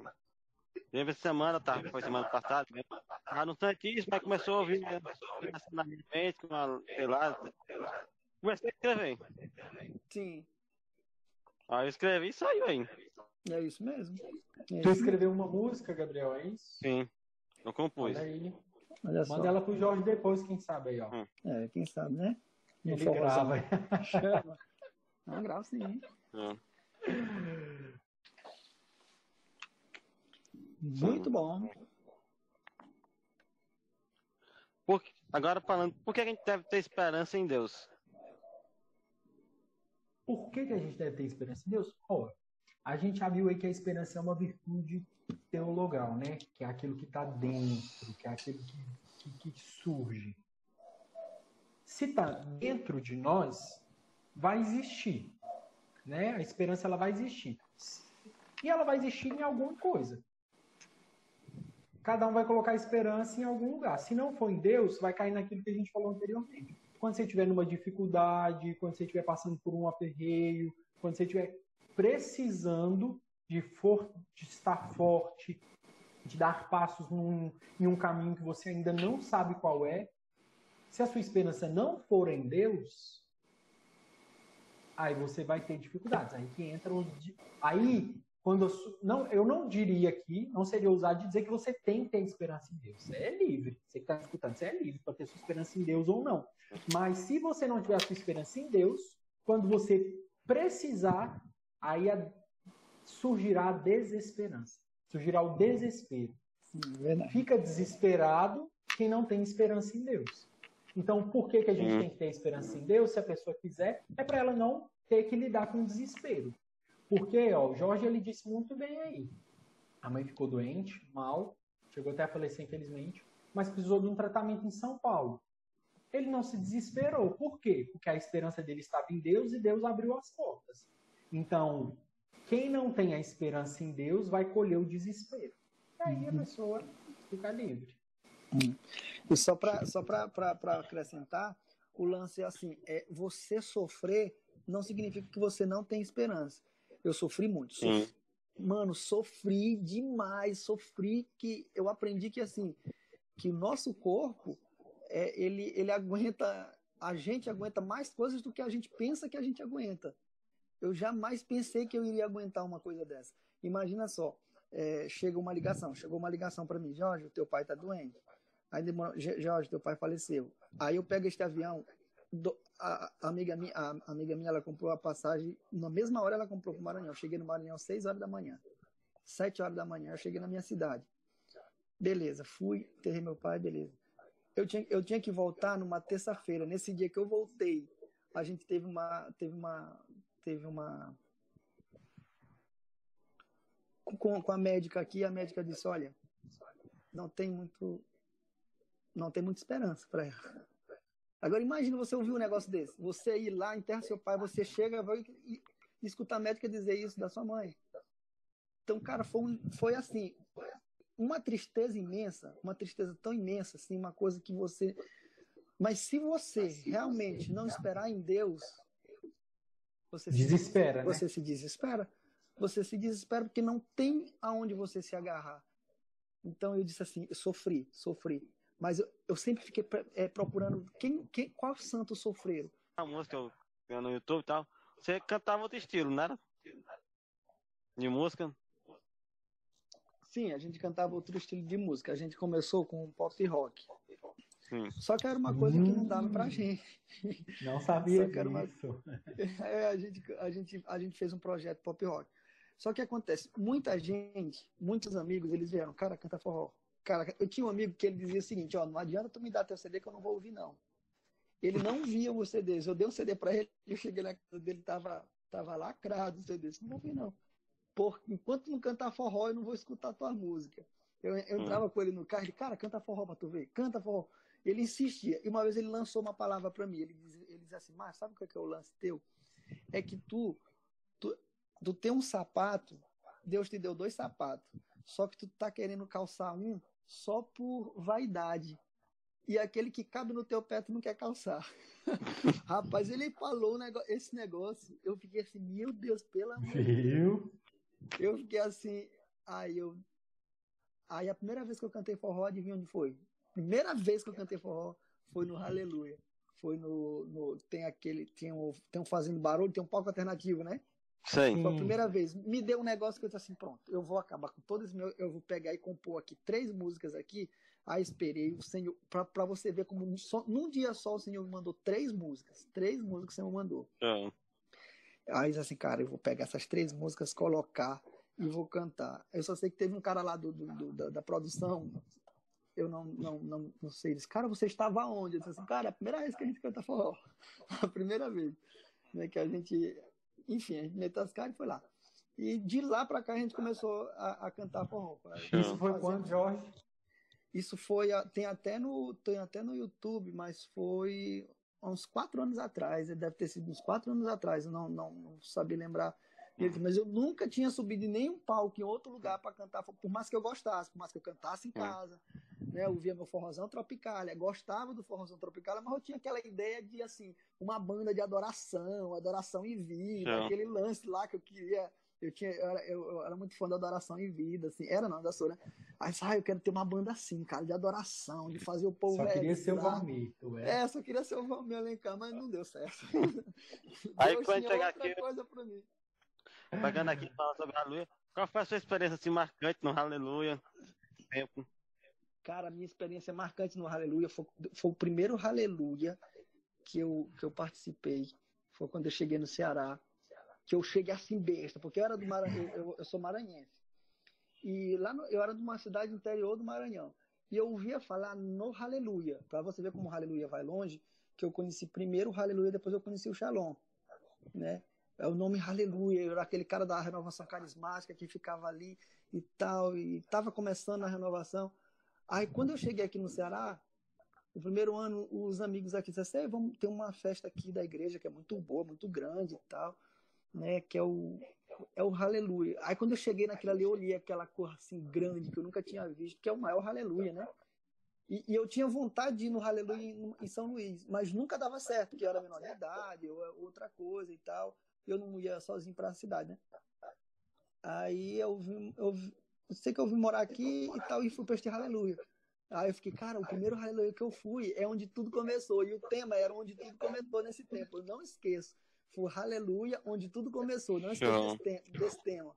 S2: Teve essa semana, tá? Foi semana passada, né? Tava no Santíssimo, aí começou a ouvir né? na minha mente, com uma, sei lá. Comecei a escrever.
S3: Sim,
S2: Aí eu escrevi e saiu aí.
S3: é isso mesmo. É
S1: Tu escreveu uma música, Gabriel, é isso?
S2: Sim. Eu compus.
S1: Olha aí.
S3: Olha só.
S1: Manda ela pro Jorge depois, quem sabe aí, ó.
S3: É, quem sabe, né?
S1: Ele grava.
S3: Chama. Não, grava sim.
S2: É.
S3: Muito bom.
S2: Por- agora falando, por que a gente deve ter esperança em Deus?
S1: Por que, que a gente deve ter esperança em Deus? Ó, a gente já viu aí que a esperança é uma virtude teologal, né? Que é aquilo que está dentro, que é aquilo que, que, que surge. Se está dentro de nós, vai existir, né? A esperança ela vai existir. E ela vai existir em alguma coisa. Cada um vai colocar esperança em algum lugar. Se não for em Deus, vai cair naquilo que a gente falou anteriormente. Quando você estiver numa dificuldade, quando você estiver passando por um aperreio, quando você estiver precisando de, for de estar forte, de dar passos num, em um caminho que você ainda não sabe qual é, se a sua esperança não for em Deus, aí você vai ter dificuldades. Aí que entra. Aí, quando eu, não, eu não diria aqui, não seria ousado de dizer que você tem que ter esperança em Deus. Você é livre. Você que está escutando, você é livre para ter sua esperança em Deus ou não. Mas se você não tiver a sua esperança em Deus, quando você precisar, aí a, surgirá a desesperança. Surgirá o desespero.
S3: Verdade.
S1: Fica desesperado quem não tem esperança em Deus. Então, por que, que a gente
S2: Hum.
S1: tem que ter esperança em Deus? Se a pessoa quiser, é para ela não ter que lidar com o desespero. Porque, ó, o Jorge ele disse muito bem aí. A mãe ficou doente, mal, chegou até a falecer, infelizmente, mas precisou de um tratamento em São Paulo. Ele não se desesperou. Por quê? Porque a esperança dele estava em Deus e Deus abriu as portas. Então, quem não tem a esperança em Deus vai colher o desespero. E aí a pessoa fica livre.
S3: E só para só pra, pra, pra acrescentar, o lance é assim: é, você sofrer não significa que você não tem esperança. Eu sofri muito.
S2: Sim.
S3: Sofri, mano, sofri demais. Sofri que eu aprendi que assim, que o nosso corpo, é, ele, ele aguenta. A gente aguenta mais coisas do que a gente pensa que a gente aguenta. Eu jamais pensei que eu iria aguentar uma coisa dessa. Imagina só, é, chega uma ligação, chegou uma ligação para mim, Jorge, o teu pai tá doente. Aí demora, "Ge- Jorge, teu pai faleceu. Aí eu pego este avião, do- a, a amiga minha, a, amiga minha, ela comprou a passagem, na mesma hora ela comprou pro Maranhão. Eu cheguei no Maranhão às 6 horas da manhã. 7 horas da manhã eu cheguei na minha cidade. Beleza, fui, enterrei meu pai, beleza. Eu tinha, eu tinha que voltar numa terça-feira. Nesse dia que eu voltei, a gente teve uma, teve uma, teve uma com, com a médica aqui, a médica disse, olha, não tem muito, não tem muita esperança para ela. Agora imagina você ouvir um negócio desse, você ir lá, enterra seu pai, você chega vai, e, e escutar a médica dizer isso da sua mãe. Então, cara, foi, foi assim, uma tristeza imensa, uma tristeza tão imensa, assim, uma coisa que você. Mas se você realmente não esperar em Deus, você se
S1: Desespera, né?
S3: você se desespera. Você se desespera porque não tem aonde você se agarrar. Então eu disse assim, eu sofri, sofri. Mas eu, eu sempre fiquei é, procurando quem, quem, qual santo sofreram.
S2: A música eu, no YouTube e tal. Você cantava outro estilo, não era? De música?
S3: Sim, a gente cantava outro estilo de música. A gente começou com pop rock.
S2: Sim.
S3: Só que era uma coisa que não dava pra gente.
S1: Não sabia
S3: Só que era uma-. É, a, gente, a, gente, a gente fez um projeto pop rock. Só que acontece, muita gente, muitos amigos, eles vieram, cara, canta forró. Cara, eu tinha um amigo que ele dizia o seguinte, ó, não adianta tu me dar teu CD que eu não vou ouvir, não. Ele não via os CDs. Eu dei um CD pra ele, eu cheguei na casa dele, tava, tava lacrado o CD. Disse, Não vou ouvir, não. Por, enquanto não cantar forró, eu não vou escutar tua música. Eu, eu entrava com ele no carro, ele, cara, canta forró pra tu ver, canta forró. Ele insistia. E uma vez ele lançou uma palavra pra mim. Ele dizia, ele dizia assim, mas sabe o que é, que é o lance teu? É que tu, tu, tu tem um sapato, Deus te deu dois sapatos, só que tu tá querendo calçar um só por vaidade. E aquele que cabe no teu pé tu não quer calçar. Rapaz, ele falou esse negócio, eu fiquei assim, meu Deus, pelo amor de Deus.
S1: Viu?
S3: Eu fiquei assim, aí eu. Aí a primeira vez que eu cantei forró, adivinha onde foi? Primeira vez que eu cantei forró foi no Aleluia. Foi no. no- tem aquele. Tem um, tem um fazendo barulho, tem um palco alternativo, né?
S2: Sei.
S3: Foi a
S1: Sim.
S3: primeira vez. Me deu um negócio que eu disse assim, pronto, eu vou acabar com todos os meus. Eu vou pegar e compor aqui três músicas aqui. Aí esperei o Senhor. Pra, pra você ver como só, num dia só o Senhor me mandou três músicas. Três músicas que o Senhor mandou.
S2: Então,
S3: Aí disse assim, cara, eu vou pegar essas três músicas, colocar e vou cantar. Eu só sei que teve um cara lá do, do- do- da, da produção, eu não, não, não, não sei, ele disse, cara, você estava onde? Eu disse assim, cara, é a primeira vez que a gente canta forró. A primeira vez. Né, que a gente, enfim, a gente meteu as caras e foi lá. E de lá pra cá a gente começou a, a cantar forró.
S1: Isso foi quando, Jorge?
S3: Isso foi, tem até no, tem até no YouTube, mas foi há uns quatro anos atrás, deve ter sido uns quatro anos atrás, eu não, não, não sabia lembrar. direito, Mas eu nunca tinha subido em nenhum palco em outro lugar para cantar, por mais que eu gostasse, por mais que eu cantasse em casa, né? Eu via meu forrozão tropical, gostava do forrozão tropical, mas eu tinha aquela ideia de assim, uma banda de adoração, adoração em vida, aquele lance lá que eu queria Eu, tinha, eu, era, eu, eu era muito fã da adoração em vida, assim. Era não, da sua, né? Aí, ah, eu quero ter uma banda assim, cara, de adoração, de fazer o povo.
S1: Só queria ser o Valmir, tu
S3: é? É, só queria ser o Valmir Alencar, mas não deu certo.
S2: Aí Deus quando chegar aqui.
S3: coisa pra mim.
S2: Pagando aqui, falando sobre Aleluia. Qual foi a sua experiência assim marcante no Aleluia? Tempo.
S3: Cara, a minha experiência marcante no Aleluia foi, foi o primeiro Aleluia que eu, que eu participei. Foi quando eu cheguei no Ceará que eu cheguei assim besta, porque eu era do Maranhão, eu, eu, sou maranhense. E lá no, eu era de uma cidade interior do Maranhão. E eu ouvia falar no Aleluia. Para você ver como o Aleluia vai longe, que eu conheci primeiro o Aleluia, depois eu conheci o Shalom, né? É o nome Aleluia, eu era aquele cara da renovação carismática que ficava ali e tal, e estava começando a renovação. Aí quando eu cheguei aqui no Ceará, no primeiro ano, os amigos aqui disseram assim, vamos ter uma festa aqui da igreja que é muito boa, muito grande e tal né? Que é o é o Aleluia. Aí quando eu cheguei naquilo ali, eu olhei aquela cor assim grande que eu nunca tinha visto, que é o maior Aleluia, né? E, e eu tinha vontade de ir no Aleluia em, em, São Luís, mas nunca dava certo, porque eu era menor de idade, ou outra coisa e tal. Eu não ia sozinho para a cidade, né? Aí eu, eu sei que eu vim morar aqui e tal, e fui para este Aleluia. Aí eu fiquei, cara, o primeiro Aleluia que eu fui é onde tudo começou. E o tema era onde tudo começou nesse tempo. Eu não esqueço foi Aleluia, onde tudo começou. Não esqueça desse, desse, tema.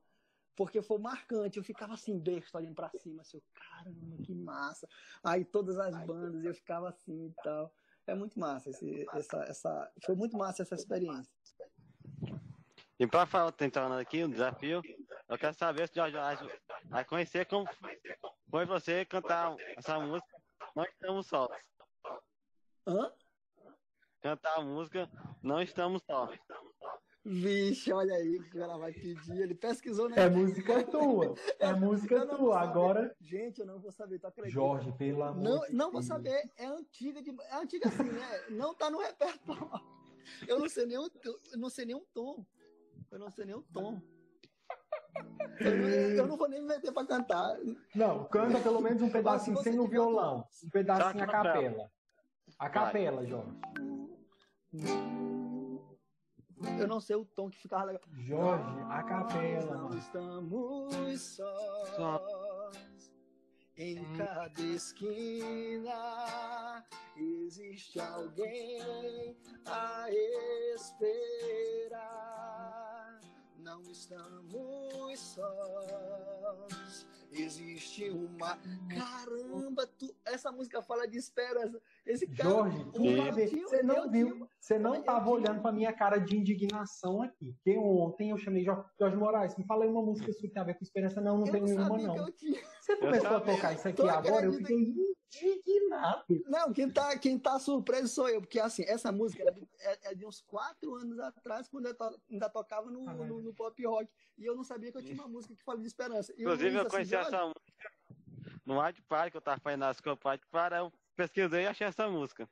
S3: Porque foi marcante. Eu ficava assim, besta, olhando pra cima. Assim, caramba, que massa. Aí todas as bandas, eu ficava assim e tal. É muito massa esse, essa, essa. Foi muito massa essa experiência.
S2: E para falar, tentando aqui, um desafio, eu quero saber se Jorge vai conhecer como foi você cantar essa música Nós Estamos Sós.
S3: Hã?
S2: cantar a música Não Estamos Só.
S3: Vixe, olha aí o que ela vai pedir. Ele pesquisou, né?
S1: É música tua. É música tua. Agora.
S3: Gente, eu não vou saber, tá acreditando?
S1: Jorge, pelo amor
S3: Não, de não vou saber. É antiga, de... é antiga assim, né? Não tá no repertório. Eu não sei nem o, eu não sei nem um tom. Eu não sei nem o tom. Eu não, vou nem me meter pra cantar.
S1: Não, canta pelo menos um pedacinho sem o violão. Um pedacinho a capela. A capela, Jorge.
S3: Eu não sei o tom que ficava legal.
S1: Jorge, a capela.
S3: Não estamos sós. Em cada esquina existe alguém a esperar. Não estamos sós existe uma. Caramba, tu... essa música fala de esperança. Esse cara.
S1: Jorge, tu você não viu, você não estava olhando para minha cara de indignação aqui. Porque ontem eu chamei Jorge Moraes, me falei uma música que tem a ver com esperança. Não, não eu tem nenhuma, não. Você começou a tocar isso aqui agora, eu fiquei indignado.
S3: Não, quem tá, quem tá surpreso sou eu, porque assim, essa música é de, é, é de uns quatro anos atrás, quando eu to, ainda tocava no, ah, no, no, pop rock. E eu não sabia que eu tinha uma música que fala de esperança.
S2: E Inclusive, eu, eu conheci assim, essa música no White Park, que eu tava fazendo as White Park, eu pesquisei e achei essa música.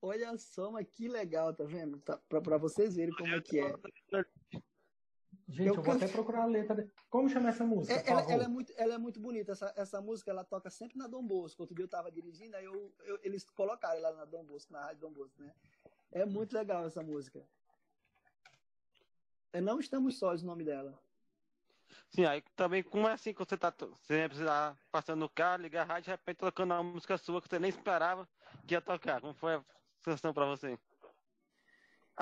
S3: Olha só, mas que legal, tá vendo? Tá, pra, pra vocês verem como é que é.
S1: Gente, eu, eu vou até procurar a letra. Como chama essa música?
S3: É, ela, ela, é muito, ela é muito bonita. Essa, essa música ela toca sempre na Dom Bosco. Outro dia eu tava dirigindo, aí eu, eu, eles colocaram ela na Dom Bosco, na rádio Dom Bosco, né? É muito legal essa música. É Não Estamos Sós o nome dela.
S2: Sim, aí também, como é assim que você tá, você precisa passando no carro, ligar a rádio, de repente tocando uma música sua que você nem esperava que ia tocar. Como foi a sensação para você?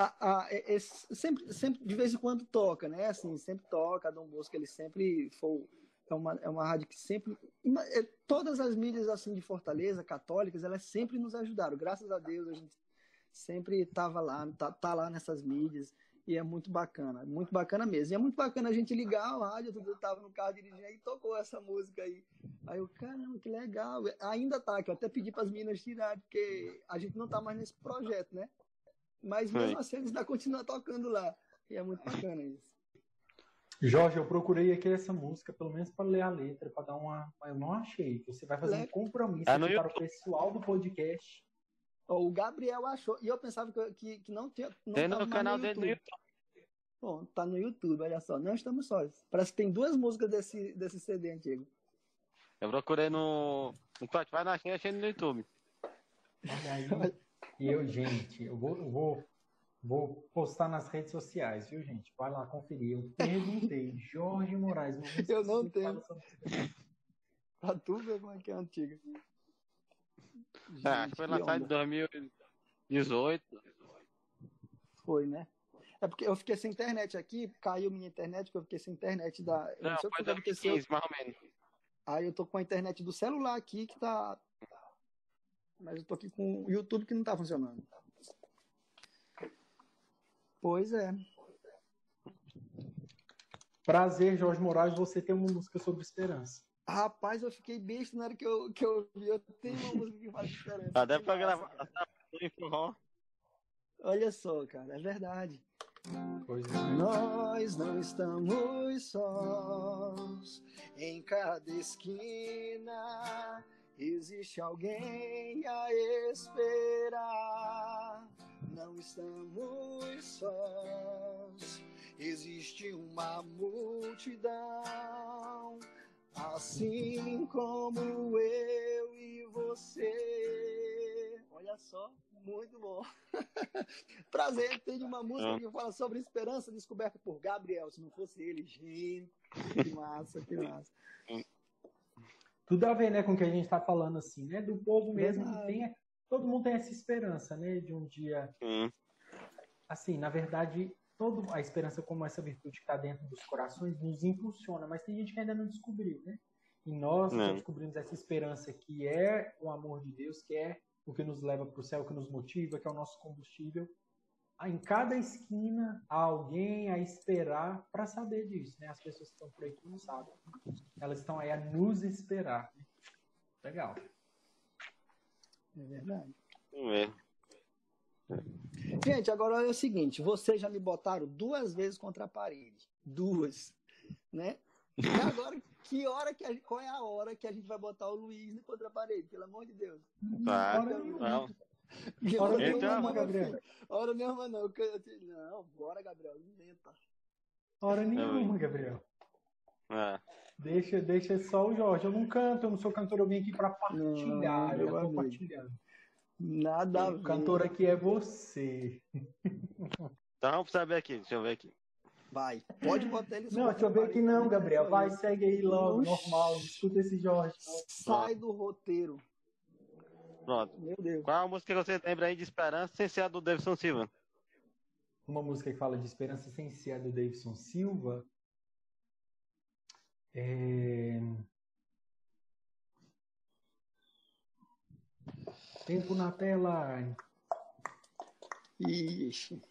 S3: Ah, ah, é, é, sempre, sempre, de vez em quando toca, né? Assim, sempre toca, a Dom Bosco, ele sempre foi, é uma, é uma rádio que sempre, é, todas as mídias assim de Fortaleza, católicas, elas sempre nos ajudaram, graças a Deus, a gente sempre estava lá, tá, tá, lá nessas mídias, e é muito bacana, muito bacana mesmo. E é muito bacana a gente ligar a rádio, eu tava no carro dirigindo e tocou essa música aí. Aí eu, caramba, que legal. Ainda tá, que eu até pedi para as meninas tirar, porque a gente não tá mais nesse projeto, né? Mas mesmo assim eles ainda continuam tocando lá. E é muito bacana isso.
S1: Jorge, eu procurei aqui essa música, pelo menos para ler a letra, para dar uma. Mas eu não achei. Você vai fazer Le... um compromisso é para o pessoal do podcast.
S3: O Gabriel achou. E eu pensava que, que, que não tinha. Não
S2: tem no canal no dele no YouTube.
S3: Bom, tá no YouTube, olha só. Não estamos sós. Parece que tem duas músicas desse, desse CD antigo.
S2: Eu procurei no. Não achei, achei no YouTube.
S1: Olha aí. E eu, gente, eu vou, eu vou Vou postar nas redes sociais, viu, gente? Vai lá conferir. Eu perguntei, Jorge Moraes.
S3: Eu não tenho. Pra tu ver como é que é antiga.
S2: É, acho que foi lançado em
S3: onda.
S2: 2018.
S3: Foi, né? É porque eu fiquei sem internet aqui, caiu minha internet, porque eu fiquei sem internet da.
S2: Não,
S3: não sei o
S2: foi
S3: aconteceu.
S2: 2015, mais ou menos.
S3: Aí eu tô com a internet do celular aqui que tá. Mas eu tô aqui com o YouTube que não tá funcionando. Pois é.
S1: Prazer, Jorge Moraes, você tem uma música sobre esperança.
S3: Rapaz, eu fiquei besta na hora que eu, que eu vi. Eu tenho uma música que faz diferença.
S2: Até
S3: Que
S2: pra gravar.
S3: Olha só, cara, é verdade.
S1: Pois é.
S3: Nós não estamos sós. Em cada esquina existe alguém a esperar. Não estamos sós. Existe uma multidão, assim como eu e você. Olha só, muito bom. Prazer, tem uma música que fala sobre esperança descoberta por Gabriel. Se não fosse ele, gente, que massa, que massa.
S1: Tudo a ver, né, com o que a gente está falando, assim, né? Do povo mesmo que tem. Todo mundo tem essa esperança, né? De um dia.
S2: Sim.
S1: Assim, na verdade, todo, a esperança, como essa virtude que está dentro dos corações, nos impulsiona, mas tem gente que ainda não descobriu, né? E nós
S2: Não.
S1: já descobrimos essa esperança que é o amor de Deus, que é o que nos leva para o céu, que nos motiva, que é o nosso combustível. Em cada esquina há alguém a esperar para saber disso, né? As pessoas que estão por aí que não sabem. Elas estão aí a nos esperar. Legal.
S3: É verdade.
S2: Ver.
S3: Gente, agora é o seguinte: vocês já me botaram duas vezes contra a parede. Duas. Né? E agora, que hora que a, gente- qual é a hora que a gente vai botar o Luiz contra a parede? Pelo amor de Deus.
S2: Tá.
S1: Hora nenhuma.
S2: Não.
S1: Hora
S3: nenhuma,
S2: Então-
S3: não,
S1: Gabriel.
S3: Hora nenhuma, não. Não, bora, Gabriel, inventa.
S1: Hora nenhuma, Gabriel.
S2: É.
S1: Deixa, deixa só o Jorge. Eu não canto, eu não sou cantor, eu vim aqui para partilhar.
S3: Não,
S1: eu
S3: meu
S1: tô partilhando.
S3: Nada a
S1: O
S3: ver.
S1: cantor aqui é você.
S2: Então vamos saber aqui, deixa eu ver aqui.
S3: Vai, pode botar eles
S1: Não, deixa eu ver aqui não? Gabriel. Vai, segue aí logo,
S3: Oxi.
S1: normal. Escuta esse Jorge.
S3: Sai do roteiro.
S2: Pronto.
S3: Meu Deus.
S2: Qual a música que você lembra aí de esperança sem ser a do Davidson Silva?
S1: Uma música que fala de esperança sem ser a do Davidson Silva. É... Tempo na tela.
S3: Ixi.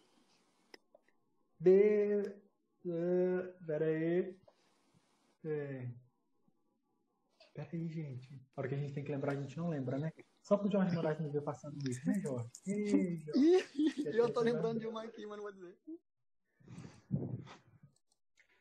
S1: De... Uh, pera aí. É... Pera aí, gente. A hora que a gente tem que lembrar, a gente não lembra, né? Só pro Jorge Moraes não ver passando isso, né, Jorge? Ei, Jorge.
S3: Eu tô lembrando de uma aqui, mas não vou dizer.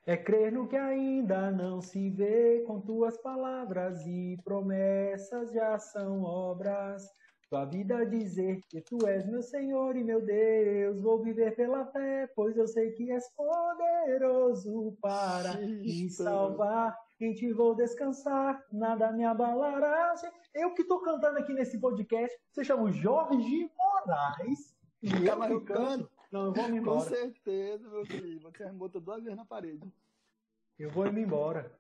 S1: É crer no que ainda não se vê, com tuas palavras e promessas já são obras. Tua vida dizer que tu és meu Senhor e meu Deus, vou viver pela fé, pois eu sei que és poderoso para me
S3: Isso.
S1: salvar. Em ti vou descansar, nada me abalará. Eu que tô cantando aqui nesse podcast, você chama o Jorge Moraes. E eu
S3: malucando?
S1: canto. Não, eu vou me
S3: Com
S1: embora.
S3: certeza, meu filho. Você botou duas vezes na parede.
S1: Eu vou me embora.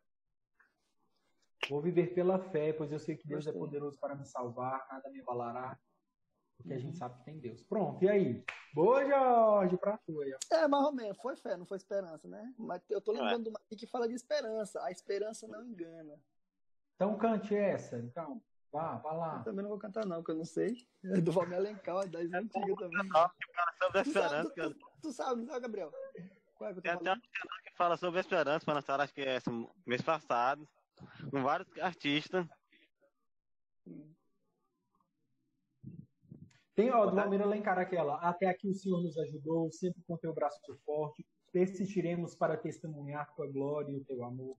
S1: Vou viver pela fé, pois eu sei que Deus é
S3: Gostei.
S1: poderoso para me salvar, nada me abalará, porque a gente sabe que tem Deus. Pronto, e aí? Boa, Jorge, pra tu aí. ó.
S3: É, mais ou menos. Foi fé, não foi esperança, né? Mas eu tô lembrando de uma aqui que fala de esperança. A esperança não engana.
S1: Então cante essa, então. Vá, vá
S3: Eu
S1: lá.
S3: também não vou cantar, não, que eu não sei. É do Valmir Alencar, é das antigas também.
S2: Cara,
S3: Tu sabe,
S2: esperança, cara.
S3: tu, tu sabe, não sabe, Gabriel? Qual é que eu tô
S2: Tem até
S3: falando?
S2: um canal que fala sobre a esperança, foi lançado acho que é esse mês passado, com vários artistas.
S1: Tem, ó, do Valmir Alencar aquela. Até aqui o Senhor nos ajudou, sempre com teu braço forte. Persistiremos para testemunhar tua glória e o teu amor.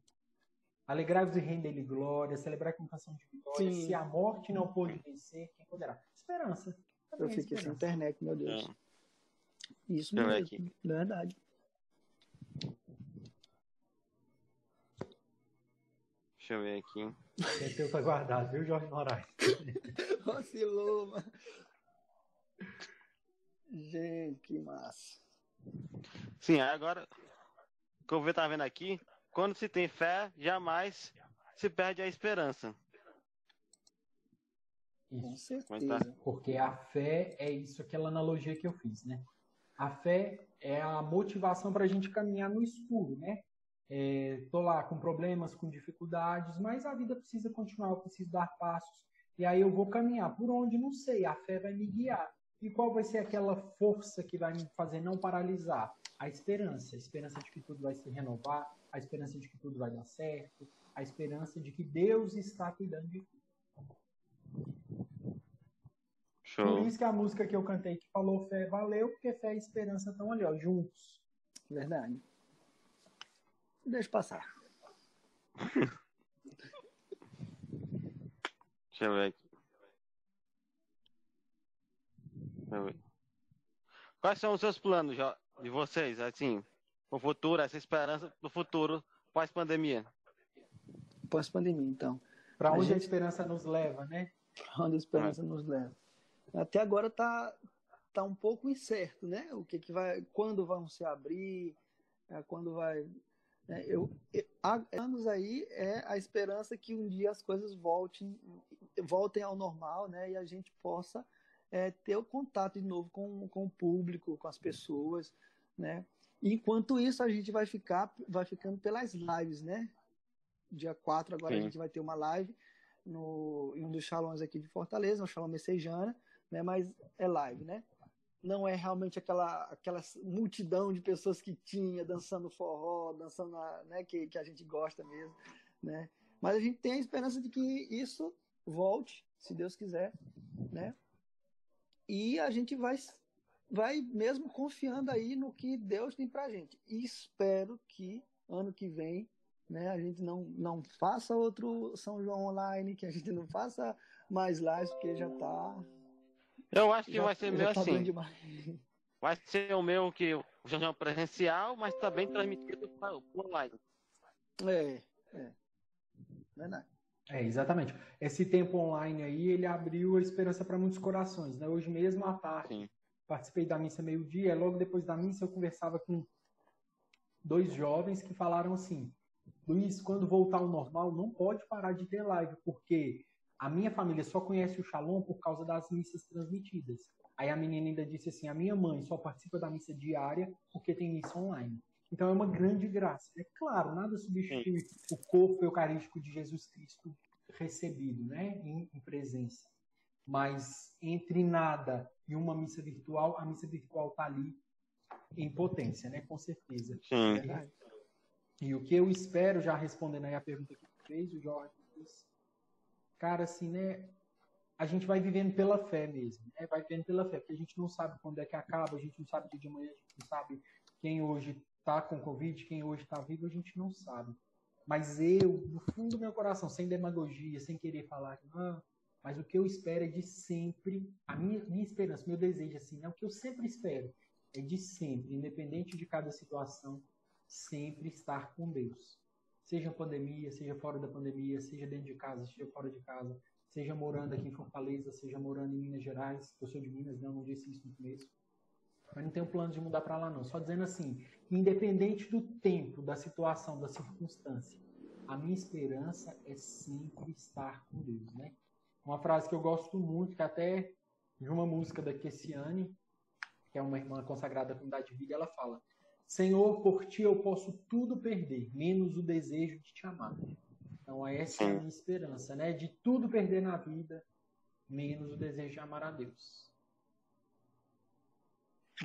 S1: Alegrai-vos e render-lhe glória, celebrar com canção de vitória.
S3: Sim.
S1: Se a morte não pôde vencer, quem poderá? Esperança. Também
S3: Eu fiquei sem
S1: esperança.
S3: internet, meu Deus.
S2: Então,
S3: Isso mesmo. Verdade.
S2: deixa eu ver aqui.
S1: É teu tá guardado, viu, Jorge Moraes?
S3: Vacilou, mano. Gente, que massa.
S2: Sim, agora, como eu estava vendo aqui, quando se tem fé, jamais se perde a esperança.
S3: Com
S1: Isso.
S3: certeza.
S1: Porque a fé é isso, aquela analogia que eu fiz, né? A fé é a motivação para a gente caminhar no escuro, né? É, tô lá com problemas, com dificuldades, mas a vida precisa continuar, eu preciso dar passos. E aí eu vou caminhar por onde não sei, a fé vai me guiar. E qual vai ser aquela força que vai me fazer não paralisar? A esperança, a esperança de que tudo vai se renovar, a esperança de que tudo vai dar certo, a esperança de que Deus está cuidando de tudo. Por
S2: Show.
S1: isso que a música que eu cantei que falou fé valeu, porque fé e esperança estão ali, ó, juntos.
S3: Verdade. Deixa passar.
S2: Deixa eu ver aqui. Deixa eu ver. Quais são os seus planos de vocês, assim, o futuro, essa esperança do futuro pós-pandemia?
S3: Pós-pandemia, então.
S1: Para
S3: A
S1: onde a
S3: gente-
S1: esperança nos leva, né?
S3: Onde a esperança nos leva. Até agora tá, tá um pouco incerto, né? O que, que vai. Quando vão se abrir, é, quando vai. né? Eu, eu- há anos aí é a esperança que um dia as coisas voltem, voltem ao normal, né? E a gente possa é, ter o contato de novo com, com o público, com as pessoas, né? Enquanto isso, a gente vai ficar vai ficando pelas lives, né? Dia 4 agora
S2: Sim.
S3: a gente vai ter uma live no, em um dos salões aqui de Fortaleza, no Salão Messejana, né? Mas é live, né? Não é realmente aquela, aquela multidão de pessoas que tinha dançando forró, dançando, né? Que, que a gente gosta mesmo, né? Mas a gente tem a esperança de que isso volte, se Deus quiser, né? E a gente vai, vai mesmo confiando aí no que Deus tem pra gente. E espero que ano que vem né, a gente não, não faça outro São João online, que a gente não faça mais lives, porque já tá.
S2: Eu acho que
S3: já,
S2: vai ser
S3: já
S2: meio
S3: tá
S2: assim. Vai ser o meu que o jornal presencial, mas também transmitido por por online.
S3: É, é. Verdade.
S1: É, exatamente. Esse tempo online aí, ele abriu a esperança para muitos corações, né? Hoje mesmo à tarde,
S2: Sim.
S1: Participei da missa meio-dia, logo depois da missa eu conversava com dois jovens que falaram assim: Luiz, quando voltar ao normal, não pode parar de ter live, porque a minha família só conhece o Shalom por causa das missas transmitidas. Aí a menina ainda disse assim: a minha mãe só participa da missa diária porque tem missa online. Então é uma grande graça. É claro, nada substitui o corpo eucarístico de Jesus Cristo recebido, né, em, em presença. Mas entre nada e uma missa virtual, a missa virtual está ali em potência, né, com certeza.
S2: Sim.
S3: Verdade.
S1: E o que eu espero, já respondendo aí a pergunta que fez, o Jorge disse, cara, assim, né? A gente vai vivendo pela fé mesmo, né? Vai vivendo pela fé, porque a gente não sabe quando é que acaba, a gente não sabe dia de amanhã, a gente não sabe quem hoje tá com Covid, quem hoje tá vivo, a gente não sabe. Mas eu, no fundo do meu coração, sem demagogia, sem querer falar, ah, mas o que eu espero é de sempre, a minha, minha esperança, meu desejo, assim, né? O que eu sempre espero é de sempre, independente de cada situação, sempre estar com Deus. Seja pandemia, seja fora da pandemia, seja dentro de casa, seja fora de casa, seja morando aqui em Fortaleza, seja morando em Minas Gerais. Eu sou de Minas, não, não disse isso no começo. Mas não tenho plano de mudar para lá, não. Só dizendo assim, independente do tempo, da situação, da circunstância, a minha esperança é sempre estar com Deus, né? Uma frase que eu gosto muito, que até de uma música da Kessiane, que é uma irmã consagrada à comunidade de vida, ela fala: Senhor, por ti eu posso tudo perder, menos o desejo de te amar. Então, essa é a minha esperança, né? De tudo perder na vida, menos o desejo de amar a Deus.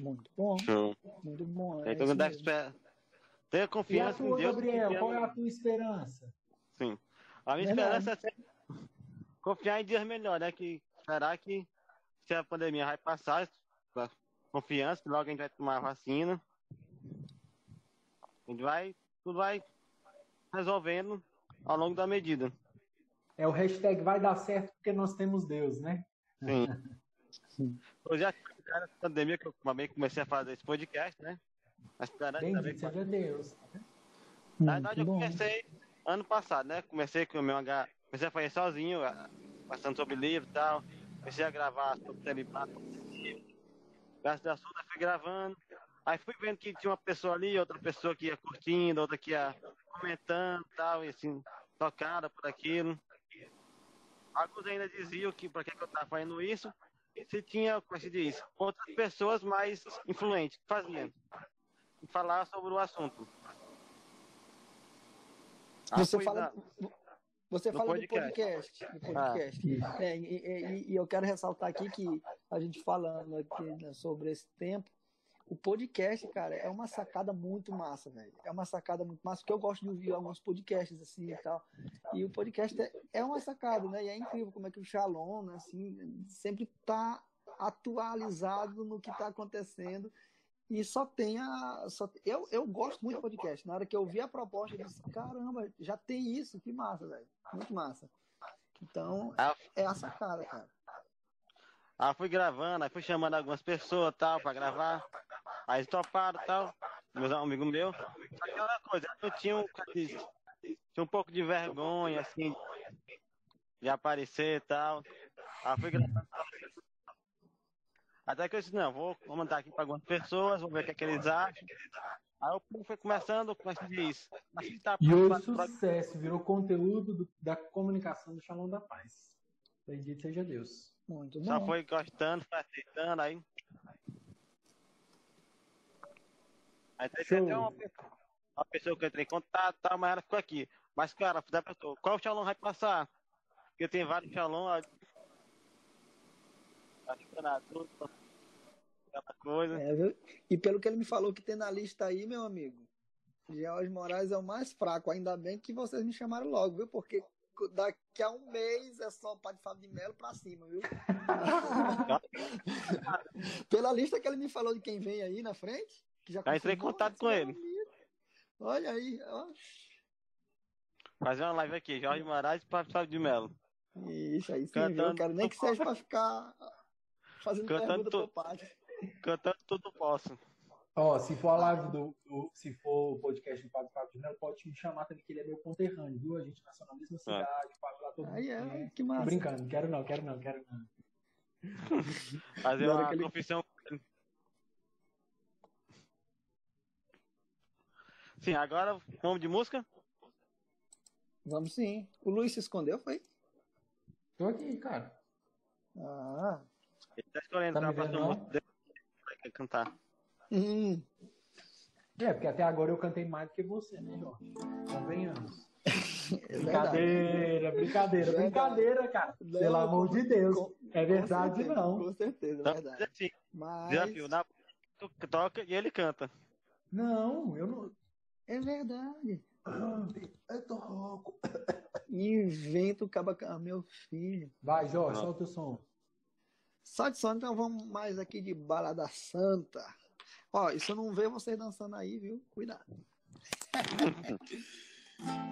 S3: Muito bom,
S2: Show.
S3: muito bom. é
S2: Então
S3: isso
S2: deve esperar. Tenha
S1: E a
S2: confiança em
S1: tua,
S2: Deus.
S1: Gabriel, qual é a tua esperança?
S2: Sim. A minha
S3: Verdade.
S2: esperança é sempre confiar em Deus melhor, né? Que será que se a pandemia vai passar, com a confiança, que logo a gente vai tomar a vacina. A gente vai, tudo vai resolvendo ao longo da medida.
S1: É o hashtag vai dar certo porque nós temos Deus, né?
S2: Sim. Eu já essa pandemia que eu também comecei a fazer esse podcast, né? A esperança também.
S1: Bendito seja Deus.
S2: Na verdade, eu comecei ano passado, né? Comecei com o meu H... Comecei a fazer sozinho, a- passando sobre livro e tal. Comecei a gravar sobre celibato. Gasto de assunto, aí fui gravando. Aí fui vendo que tinha uma pessoa ali, outra pessoa que ia curtindo, outra que ia comentando e tal, e assim, tocada por aquilo. Alguns ainda diziam que para que eu estava fazendo isso, se tinha, como é se diz, outras pessoas mais influentes faziam. Falar sobre o assunto.
S3: Você fala, você fala podcast. do podcast. Do podcast. Ah. É, e, e, e, eu quero ressaltar aqui que a gente falando aqui né, sobre esse tempo, o podcast, cara, é uma sacada muito massa, velho. É uma sacada muito massa, porque eu gosto de ouvir alguns podcasts assim e tal. E o podcast é, é uma sacada, né? E é incrível como é que o Shalom, né, assim, sempre tá atualizado no que tá acontecendo. E só tem a. Só, eu, eu gosto muito de podcast. Na hora que eu vi a proposta, eu disse: caramba, já tem isso, que massa, velho. Muito massa. Então, ah. é a sacada, cara.
S2: Ah, fui gravando, aí fui chamando algumas pessoas tal, pra gravar. Aí toparam tal, meus amigos meus. Aquela coisa, eu tinha um, tinha um pouco de vergonha, assim, de aparecer e tal. Aí fui gravando. Até que eu disse, não, vou mandar aqui para algumas pessoas, vou ver o que, é que eles acham. Aí o foi começando, como é que diz?
S1: Tá, e o sucesso virou conteúdo do, da comunicação do Shalom da Paz. Bendito seja Deus.
S2: Muito bom. Só foi gostando, foi aceitando aí. Aí tem uma pessoa, uma pessoa que eu entrei em contato, tá, mas ela ficou aqui. Mas, cara, da pessoa, qual Shalom vai passar? Porque tem vários Shalom. Acho. Coisa.
S3: É, viu? E pelo que ele me falou que tem na lista aí, meu amigo, George Moraes é o mais fraco. Ainda bem que vocês me chamaram logo, viu? Porque daqui a um mês é só o Padre Fábio de Melo pra cima, viu? Pela lista que ele me falou de quem vem aí na frente,
S2: que já, já entrei em contato com ele.
S3: Olha aí, ó.
S2: Fazer uma live aqui, Jorge Moraes e Padre Fábio de Melo.
S3: Isso aí sim, Cantando viu, cara? Nem que seja pra ficar fazendo Cantando pergunta pro padre.
S2: Cantando tudo posso.
S1: Ó, se for a live do, do, se for o podcast do Padre Fábio de Melo, pode me chamar também, que ele é meu conterrâneo, viu? A gente nasceu na mesma é. cidade, é. Fábio lá todo
S3: Aí mundo. é, que massa.
S1: Tô brincando, quero não, quero não, quero não.
S2: Fazer uma ele... confissão. Sim, agora vamos de música?
S3: Vamos sim. O Luiz se escondeu, foi?
S1: Tô aqui, cara.
S3: Ah.
S2: Ele tá escolhendo tá próxima música. Vai cantar.
S3: Hum.
S1: É, porque até agora eu cantei mais do que você, né, Jorge? Convenhamos. É brincadeira, brincadeira, é brincadeira, cara. Não, Pelo amor de Deus. Com, é verdade,
S3: certeza,
S1: não.
S3: Com certeza, é verdade.
S2: Assim, Mas... Desafio, na... toca e ele canta.
S1: Não, eu não.
S3: É verdade. Eu tô rouco. Invento caba. Ah, meu filho.
S1: Vai, Jorge, solta o som.
S3: Só de som, então vamos mais aqui de Balada Santa. Ó, isso eu não vejo vocês dançando aí, viu? Cuidado.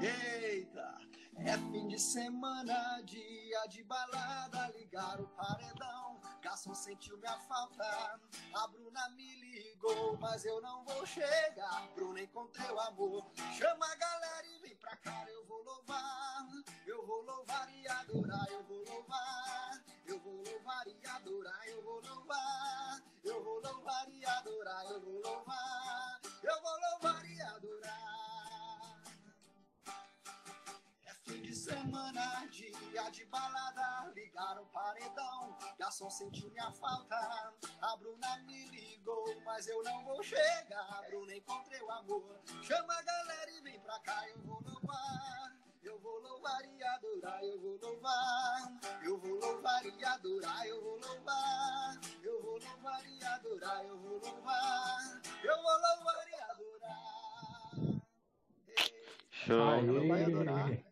S5: Eita! É fim de semana, dia de balada, ligar o paredão. Garçom sentiu minha falta, a Bruna me ligou, mas eu não vou chegar. Bruna encontrei o amor, chama a galera e vem pra cá, eu vou louvar. Eu vou louvar e adorar, eu vou louvar. Eu vou louvar e adorar, eu vou louvar. Eu vou louvar e adorar, eu vou louvar. Eu vou louvar e adorar. Semana, dia de balada. Ligaram o paredão, garçom sentiu minha falta. A Bruna me ligou, mas eu não vou chegar. A Bruna encontrei o amor. Chama a galera e vem pra cá, eu vou louvar. Eu vou louvar e adorar, eu vou louvar. Eu vou louvar e adorar, eu vou louvar. Eu vou louvar e adorar, eu vou louvar. Eu vou louvar e adorar.
S2: Show. Vai adorar.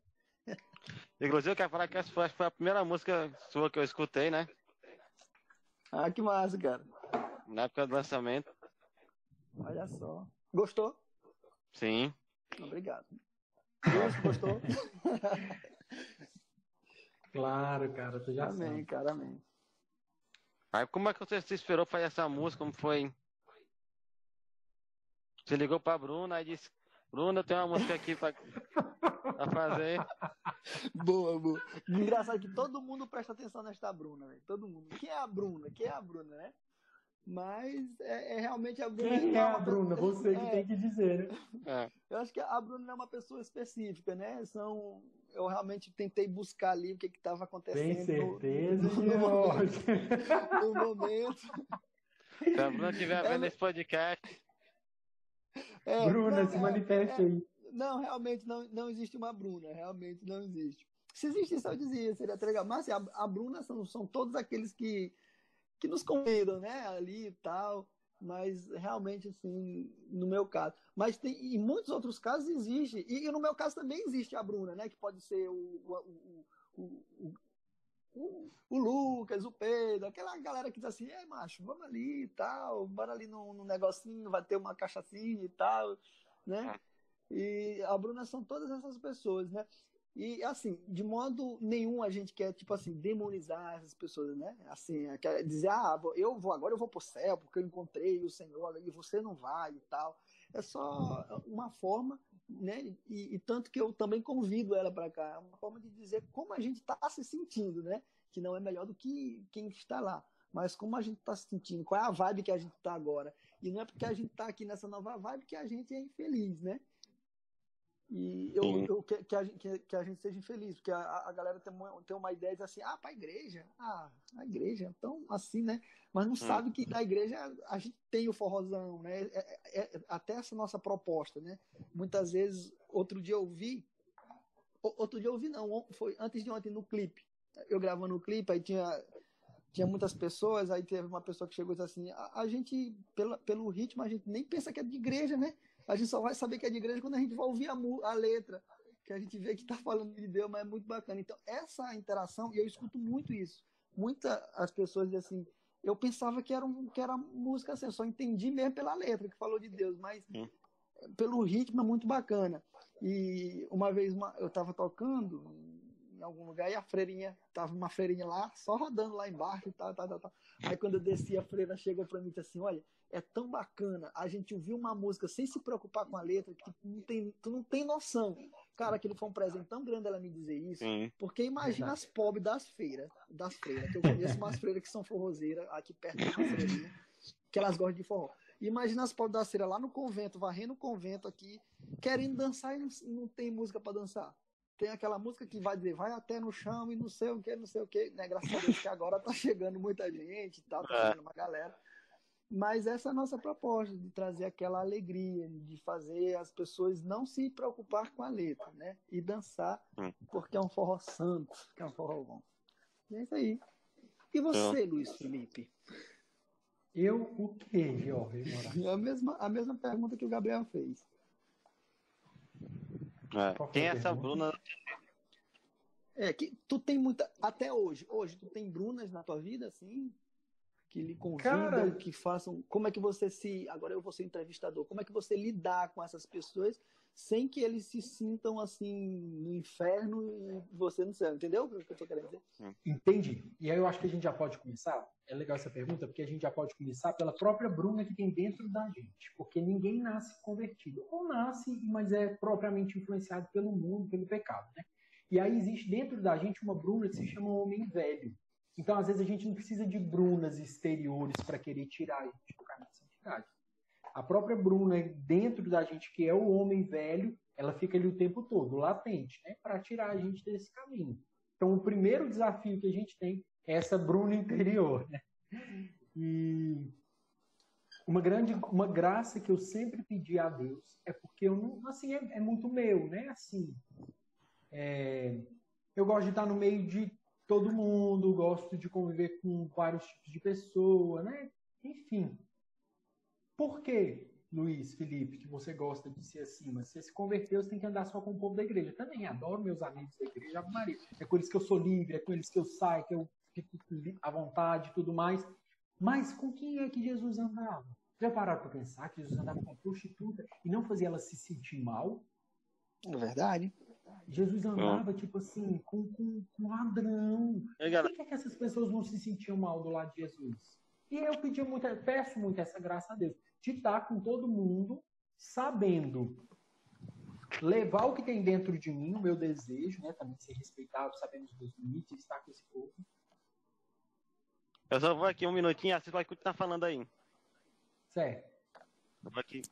S2: Inclusive, eu quero falar que essa foi, a primeira música sua que eu escutei, né?
S3: Ah, que massa, cara.
S2: Na época do lançamento.
S3: Olha só. Gostou?
S2: Sim.
S3: Obrigado. Deus, gostou?
S1: claro, cara, tu já
S3: amém, sabe. cara, amém.
S2: Aí como é que você se esperou fazer essa música? Como foi? Você ligou pra Bruna e disse, Bruna, tem uma música aqui pra, pra fazer.
S3: Boa, boa. Engraçado que todo mundo presta atenção nesta Bruna, velho. Todo mundo. Quem é a Bruna? Quem é a Bruna, né? Mas é, é realmente a Bruna.
S1: Quem é a Bruna? Você que é, tem que dizer, né?
S3: É. Eu acho que a Bruna é uma pessoa específica, né? São, eu realmente tentei buscar ali o que estava acontecendo.
S1: Tem certeza,
S3: no, no, momento, no momento.
S2: Se a Bruna estiver vendo esse podcast.
S1: É, Bruna, não, se manifeste aí.
S3: Não, realmente não, não existe uma Bruna, realmente não existe. Se existisse, eu dizia, seria legal. Mas assim, a, a Bruna são, são todos aqueles que, que nos convidam, né? Ali e tal. Mas realmente, assim, no meu caso. Mas tem, em muitos outros casos existe. E, e no meu caso também existe a Bruna, né? Que pode ser o, o, o, o, o Lucas, o Pedro, aquela galera que diz assim, é macho, vamos ali e tal, bora ali num, num negocinho, vai ter uma cachaçinha e tal, né? E a Bruna são todas essas pessoas, né? E assim, de modo nenhum a gente quer, tipo assim, demonizar essas pessoas, né? Assim, é, quer dizer, ah, eu vou agora eu vou pro céu porque eu encontrei o Senhor e você não vai e tal. É só uma forma, né? E, e tanto que eu também convido ela para cá, é uma forma de dizer como a gente está se sentindo, né? Que não é melhor do que quem está lá, mas como a gente está se sentindo, qual é a vibe que a gente está agora. E não é porque a gente está aqui nessa nova vibe que a gente é infeliz, né? E eu, eu que, que, a, que, que, a gente seja infeliz, porque a, a galera tem uma, tem uma ideia de assim, ah, para a igreja, ah, a igreja, então assim, né? Mas não hum. sabe que na igreja a gente tem o forrozão, né? É, é, é, até essa nossa proposta, né? Muitas vezes, outro dia eu vi, outro dia eu vi não, foi antes de ontem no clipe, eu gravando o clipe, aí tinha, tinha muitas pessoas, aí teve uma pessoa que chegou e disse assim, a, a gente, pelo, pelo ritmo, a gente nem pensa que é de igreja, né? A gente só vai saber que é de igreja quando a gente vai ouvir a, a letra, que a gente vê que está falando de Deus, mas é muito bacana. Então, essa interação, e eu escuto muito isso. Muitas as pessoas dizem assim, eu pensava que era, um, que era música assim, eu só entendi mesmo pela letra que falou de Deus, mas hum. pelo ritmo é muito bacana. E uma vez uma, eu estava tocando em algum lugar e a freirinha, tava uma freirinha lá, só rodando lá embaixo e tal, tal, tal, tal. Aí quando eu desci, a freira chegou para mim e disse assim: Olha, é tão bacana a gente ouvir uma música sem se preocupar com a letra, que tu não tem, tu não tem noção. Cara, aquilo foi um presente tão grande ela me dizer isso, Sim. porque imagina as pobres das feiras, das feiras, que eu conheço umas freiras que são forrozeiras, aqui perto da freirinha, que elas gostam de forró. Imagina as pobres das feiras lá no convento, varrendo o convento aqui, querendo dançar e não, não tem música para dançar. Tem aquela música que vai dizer, vai até no chão e não sei o que, não sei o que, né? Graças a Deus que agora tá chegando muita gente e tal, tá é. chegando uma galera. Mas essa é a nossa proposta, de trazer aquela alegria, de fazer as pessoas não se preocupar com a letra, né? E dançar, hum. porque é um forró santo, que é um forró bom. E é isso aí. E você, Luiz Felipe?
S1: Eu o quê, Jorge?
S3: A mesma, a mesma pergunta que o Gabriel fez.
S2: É. Quem é essa Bruna?
S3: É, que tu tem muita. Até hoje, hoje, tu tem Brunas na tua vida, assim? Que lhe convidam, Cara... que façam. Como é que você se. Agora eu vou ser entrevistador. Como é que você lidar com essas pessoas sem que eles se sintam assim no inferno e você no céu? Entendeu o que eu estou querendo dizer?
S1: Entendi. E aí eu acho que a gente já pode começar. É legal essa pergunta, porque a gente já pode começar pela própria Bruna que tem dentro da gente. Porque ninguém nasce convertido. Ou nasce, mas é propriamente influenciado pelo mundo, pelo pecado, né? E aí existe dentro da gente uma Bruna que se chama homem velho. Então, às vezes, a gente não precisa de brunas exteriores para querer tirar a gente do caminho de santidade. A própria Bruna, dentro da gente, que é o homem velho, ela fica ali o tempo todo, latente, né, para tirar a gente desse caminho. Então, o primeiro desafio que a gente tem é essa Bruna interior. Né? E uma grande, uma graça que eu sempre pedi a Deus é porque eu não, assim, é, é muito meu, né? Assim, é, eu gosto de estar no meio de todo mundo, gosto de conviver com vários tipos de pessoa, né? Enfim. Por que, Luiz, Felipe, que você gosta de ser assim? Mas você se converteu, você tem que andar só com o povo da igreja. Também adoro meus amigos da igreja, Maria. É com eles que eu sou livre, é com eles que eu saio, que eu fico à vontade e tudo mais. Mas com quem é que Jesus andava? Já pararam para pensar que Jesus andava com prostituta e não fazia ela se sentir mal?
S3: É verdade.
S1: Jesus andava, tipo assim, com, com, com ladrão. Por que, é que essas pessoas não se sentiam mal do lado de Jesus? E eu pedi muito, peço muito essa graça a Deus, de estar com todo mundo, sabendo levar o que tem dentro de mim, o meu desejo, né? Também ser respeitado, sabendo os meus limites, estar com esse povo.
S2: Eu só vou aqui um minutinho, assim vai continuar falando aí.
S1: Certo.
S2: Vou aqui.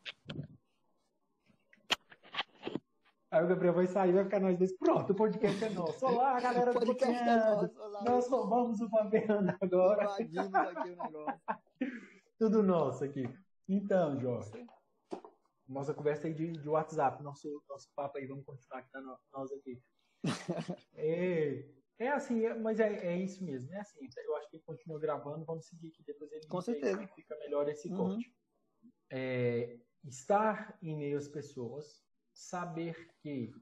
S1: Aí o Gabriel vai sair, vai ficar nós dois. Pronto, o podcast é nosso. Olá, galera do
S3: podcast é nosso. Olá,
S1: Nós roubamos o Fabiano agora.
S3: aqui o negócio.
S1: Tudo nosso aqui. Então, Jorge. Nossa conversa aí de, de WhatsApp, nosso, nosso papo aí, vamos continuar aqui, tá no- nós aqui. É, é assim, é- mas é, é isso mesmo, é assim. Eu acho que ele continua gravando, vamos seguir aqui, depois ele
S3: Com certeza.
S1: fica melhor esse
S3: Uhum.
S1: corte. É, estar em meio às pessoas, saber que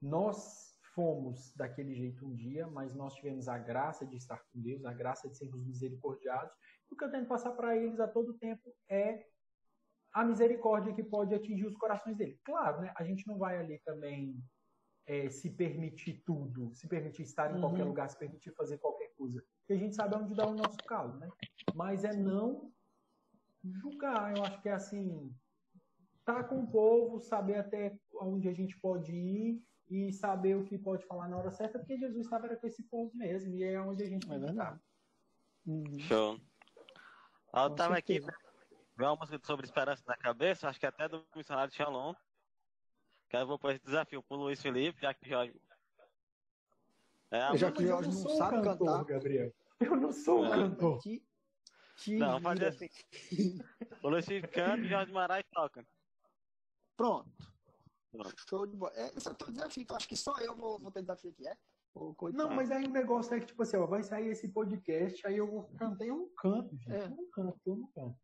S1: nós fomos daquele jeito um dia, mas nós tivemos a graça de estar com Deus, a graça de sermos misericordiados. O que eu tento passar para eles a todo tempo é a misericórdia que pode atingir os corações dele. Claro, né? A gente não vai ali também é, se permitir tudo, se permitir estar em
S3: Uhum.
S1: qualquer lugar, se permitir fazer qualquer coisa. Porque a gente sabe onde dá o nosso calo, né? Mas é não julgar. Eu acho que é assim, tá com o povo, saber até onde a gente pode ir e saber o que pode falar na hora certa, porque Jesus estava era com esse povo mesmo, e é onde a gente
S3: É
S1: que
S3: verdade.
S1: estar.
S3: Uhum.
S2: Show. Eu
S3: Com
S2: tava aqui, veio uma música sobre esperança na cabeça, acho que até do missionário Shalom. Que eu vou pôr esse desafio pro Luiz Felipe, já que Jorge. É,
S3: Já que Jorge não
S1: sou
S3: sabe
S1: cantor,
S3: cantar.
S1: Gabriel. Eu não sou um
S2: É.
S1: cantor.
S3: Te, te
S2: Não, fazer assim. O Luiz Felipe canta e Jorge Moraes toca.
S3: Pronto. Show de bola. É, esse é o teu desafio. Tu acha que só eu vou, vou ter desafio aqui, é? Ô.
S1: Não, mas aí o negócio é que, tipo assim, ó, vai sair esse podcast, aí eu vou cantar, eu não canto, gente.
S3: É.
S1: Eu não canto, eu não canto.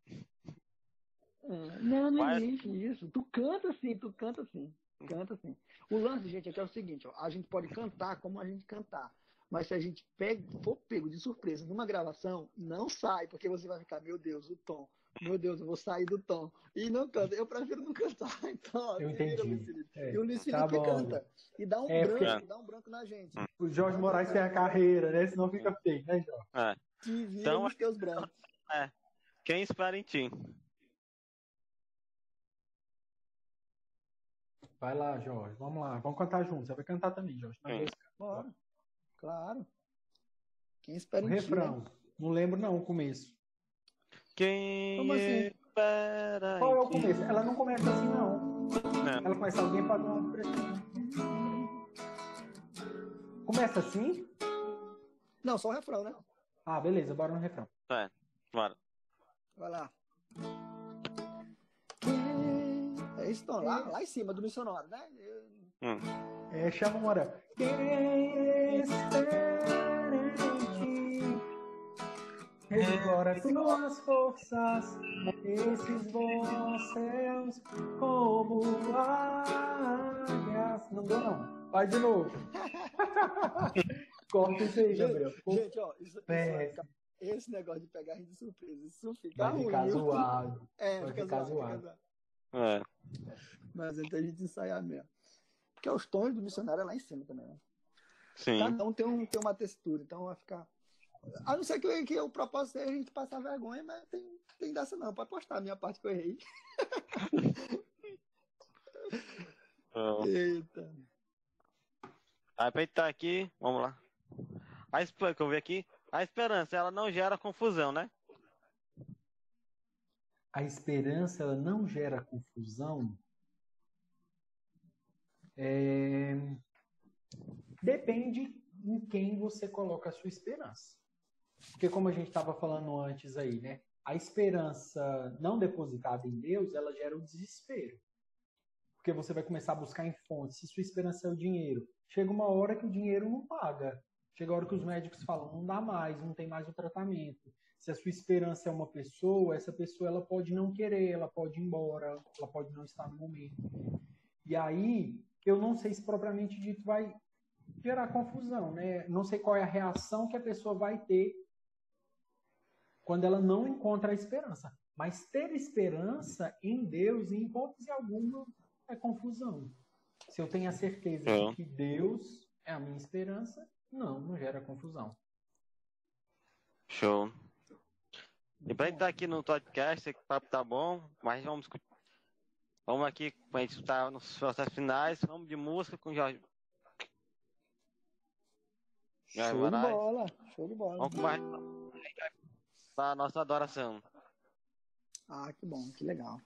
S3: É, Não, não
S2: Mas-
S3: existe isso. Tu canta sim, tu canta sim. Canta sim. O lance, gente, é que é o seguinte, ó, a gente pode cantar como a gente cantar. Mas se a gente pega, for pego de surpresa numa gravação, não sai, porque você vai ficar, meu Deus, o tom. Meu Deus, eu vou sair do tom. E não canta. Eu prefiro não cantar. Então, ó,
S1: Eu entendi.
S3: Luiz Felipe.
S1: É,
S3: E o Luiz
S1: tá
S3: Felipe
S1: bom.
S3: canta. E dá um
S1: É,
S3: branco,
S2: porque-
S3: dá um branco na gente.
S1: O Jorge Moraes tem a carreira, né? Senão fica feio, né, Jorge?
S2: É.
S3: Te vira
S2: Então,
S3: nos teus brancos.
S2: Quem espera em ti?
S1: Vai lá, Jorge. Vamos lá. Vamos cantar juntos. Você vai cantar também, Jorge.
S3: Bora. Claro. Quem
S1: O
S3: espera em ti, né?
S1: refrão. Não lembro, não, o começo.
S2: Quem
S3: Como assim?
S2: espera
S1: Qual é o começo? Ela não começa assim, não.
S2: Não.
S1: Ela começa alguém para dar uma pressão. Começa assim?
S3: Não, só o refrão, né?
S1: Ah, beleza. Bora no refrão.
S2: É, bora.
S3: Vai lá. É esse tom, lá, lá em cima do missionário, né?
S2: Hum.
S1: É, chama o Morão. Quem espera em ti, revigora tuas forças, esses bons céus como águias. Não deu, não. Vai de novo. Corta isso aí, Gabriel.
S3: Gente, ó, isso, isso esse negócio de pegar a gente de surpresa, isso fica
S1: Vai
S3: ruim.
S1: ficar zoado.
S3: É,
S1: vai
S3: fica,
S1: ficar
S3: zoado,
S1: zoado.
S2: É.
S3: Mas então a gente ensaiar mesmo. Porque os tons do missionário é lá em cima também. Né?
S2: Sim.
S3: Cada um tem, um tem uma textura, então vai ficar. A não ser que, que o propósito seja a gente passar vergonha, mas tem, tem dessa não. Pode postar a minha parte que eu errei.
S2: Ó.
S3: Eita.
S2: Aí pra gente tá aqui, vamos lá. A esperança que eu vi aqui, a esperança, ela não gera confusão, né?
S1: a esperança ela não gera confusão? É, Depende em quem você coloca a sua esperança. Porque como a gente estava falando antes aí, né? A esperança não depositada em Deus, ela gera o desespero. Porque você vai começar a buscar em fontes. Se sua esperança é o dinheiro, chega uma hora que o dinheiro não paga. Chega a hora que os médicos falam, não dá mais, não tem mais o tratamento se a sua esperança é uma pessoa, essa pessoa ela pode não querer, ela pode ir embora, ela pode não estar no momento. E aí, eu não sei se propriamente dito vai gerar confusão, né? Não sei qual é a reação que a pessoa vai ter quando ela não encontra a esperança. Mas ter esperança em Deus, em hipótese alguma, é confusão. Se eu tenho a certeza
S2: É.
S1: de que Deus é a minha esperança, não, não gera confusão.
S2: Show. E pra gente tá aqui no podcast, esse papo tá bom, mas vamos, vamos aqui pra gente estar nos processos finais, vamos de música com o Jorge. Jorge
S3: Show de
S2: Moraes.
S3: bola. Show de bola.
S2: Vamos com mais. Para nossa adoração.
S6: Ah, que bom, que legal.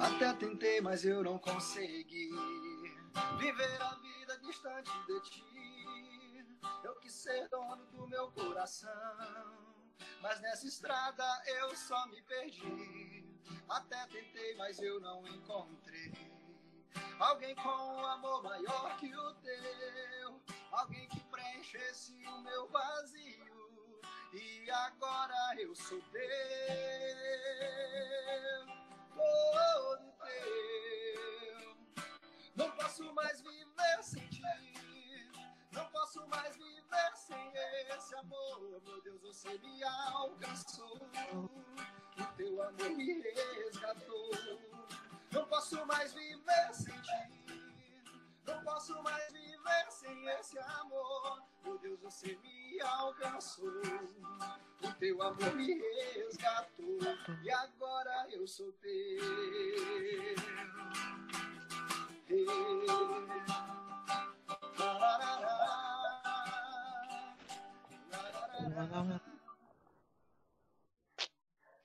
S3: Até tentei, mas eu não consegui viver a vida distante de ti. Eu quis ser dono do meu coração, mas nessa estrada eu só me perdi. Até tentei, mas eu não encontrei alguém com um amor maior que o teu, alguém que preenchesse o meu vazio. E agora eu sou teu todo teu. Não posso mais viver sem ti. Não posso mais viver sem esse amor. Meu Deus, você me alcançou. O teu amor me resgatou. Não posso mais viver sem ti. Não posso mais viver sem esse amor. Meu Deus, você me alcançou. O teu amor me resgatou. E agora eu sou teu.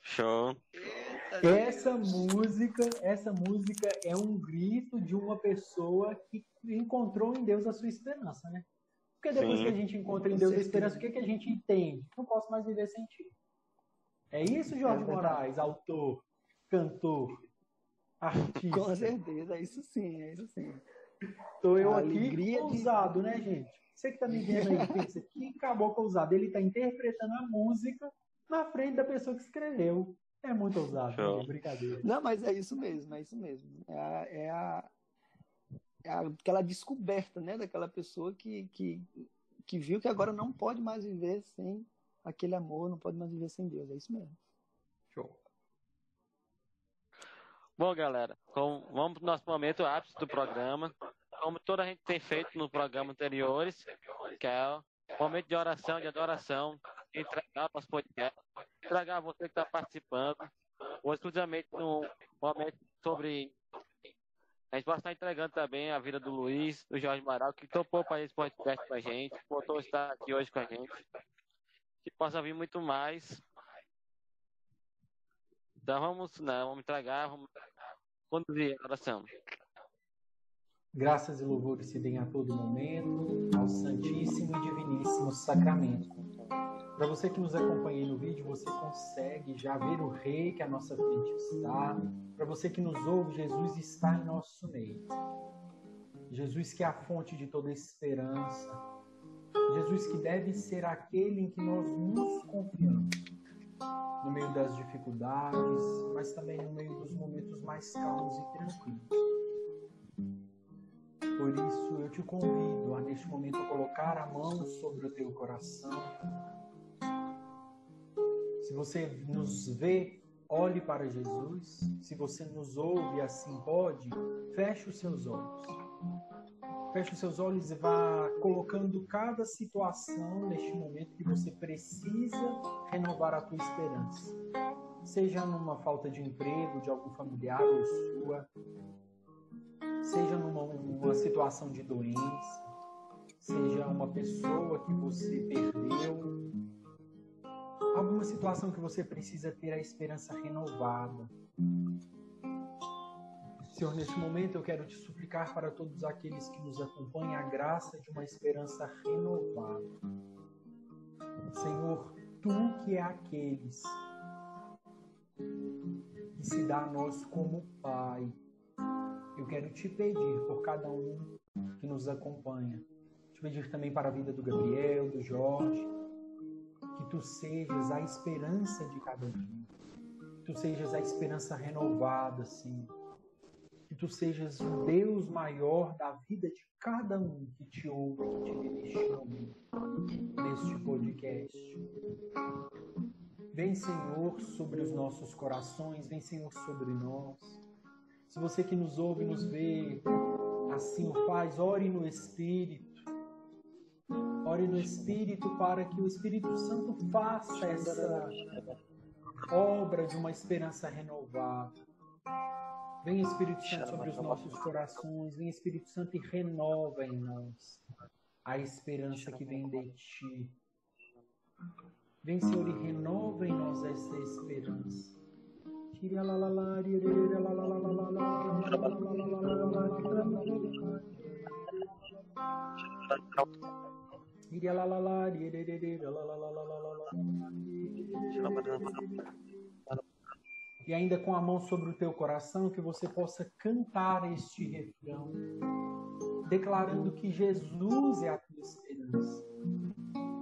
S2: Show.
S1: Essa música, essa música é um grito de uma pessoa que encontrou em Deus a sua esperança, né? Porque depois
S2: Sim.
S1: que a gente encontra em Deus a esperança, o que, que a gente entende? Não posso mais viver sem ti. É isso, Jorge
S6: É.
S1: Moraes, autor, cantor, artista.
S6: Com certeza, é isso sim, é isso sim.
S1: Tô eu
S6: A
S1: aqui
S6: alegria de-
S1: ousado, né, gente? Você que tá me vendo aí, pensa, que caboclo ousado. Ele tá interpretando a música na frente da pessoa que escreveu. É muito ousado,
S2: Show.
S1: brincadeira.
S6: Não, mas é isso mesmo, é isso mesmo. É, a, é, a, é a- aquela descoberta, né, daquela pessoa que, que, que viu que agora não pode mais viver sem aquele amor, não pode mais viver sem Deus. É isso mesmo.
S1: Show.
S2: Bom, galera, com- vamos para o nosso momento ápice do programa. Como toda a gente tem feito no programa anteriores, que é o momento de oração, de adoração, entregar para os podcasts, entregar a você que está participando, ou exclusivamente no momento sobre. A gente vai estar entregando também a vida do Luiz, do Jorge Maral, que topou para esse podcast com a gente, botou estar aqui hoje com a gente. Que possa vir muito mais. Então vamos, né, vamos entregar, vamos conduzir a oração.
S1: Graças e louvores se deem a todo momento ao Santíssimo e Diviníssimo Sacramento. Para você que nos acompanha aí no vídeo, você consegue já ver o Rei que à nossa frente está. Para você que nos ouve, Jesus está em nosso meio. Jesus que é a fonte de toda esperança. Jesus que deve ser aquele em que nós nos confiamos. No meio das dificuldades, mas também no meio dos momentos mais calmos e tranquilos. Por isso eu te convido a neste momento colocar a mão sobre o teu coração. Se você nos vê, olhe para Jesus. Se você nos ouve assim pode, feche os seus olhos. Feche os seus olhos e vá colocando cada situação neste momento que você precisa renovar a tua esperança. Seja numa falta de emprego de algum familiar ou sua, seja numa uma situação de doença, seja uma pessoa que você perdeu, alguma situação que você precisa ter a esperança renovada. Senhor, neste momento eu quero te suplicar para todos aqueles que nos acompanham a graça de uma esperança renovada. Senhor, tu que é aqueles que se dá a nós como Pai, eu quero te pedir por cada um que nos acompanha, te pedir também para a vida do Gabriel, do Jorge, que tu sejas a esperança de cada dia, que tu sejas a esperança renovada, Senhor, que tu sejas o Deus maior da vida de cada um que te ouve, que te vê neste momento, neste podcast. Vem, Senhor, sobre os nossos corações, vem, Senhor, sobre nós. Se você que nos ouve, nos vê, assim o faz, ore no Espírito. Ore no Espírito para que o Espírito Santo faça essa obra de uma esperança renovada. Vem Espírito Santo sobre os nossos corações, vem Espírito Santo e renova em nós. a esperança que vem de ti. Vem, Senhor, e renova em nós essa esperança. E ainda com a mão sobre o teu coração, que você possa cantar este refrão, declarando que Jesus é a tua esperança.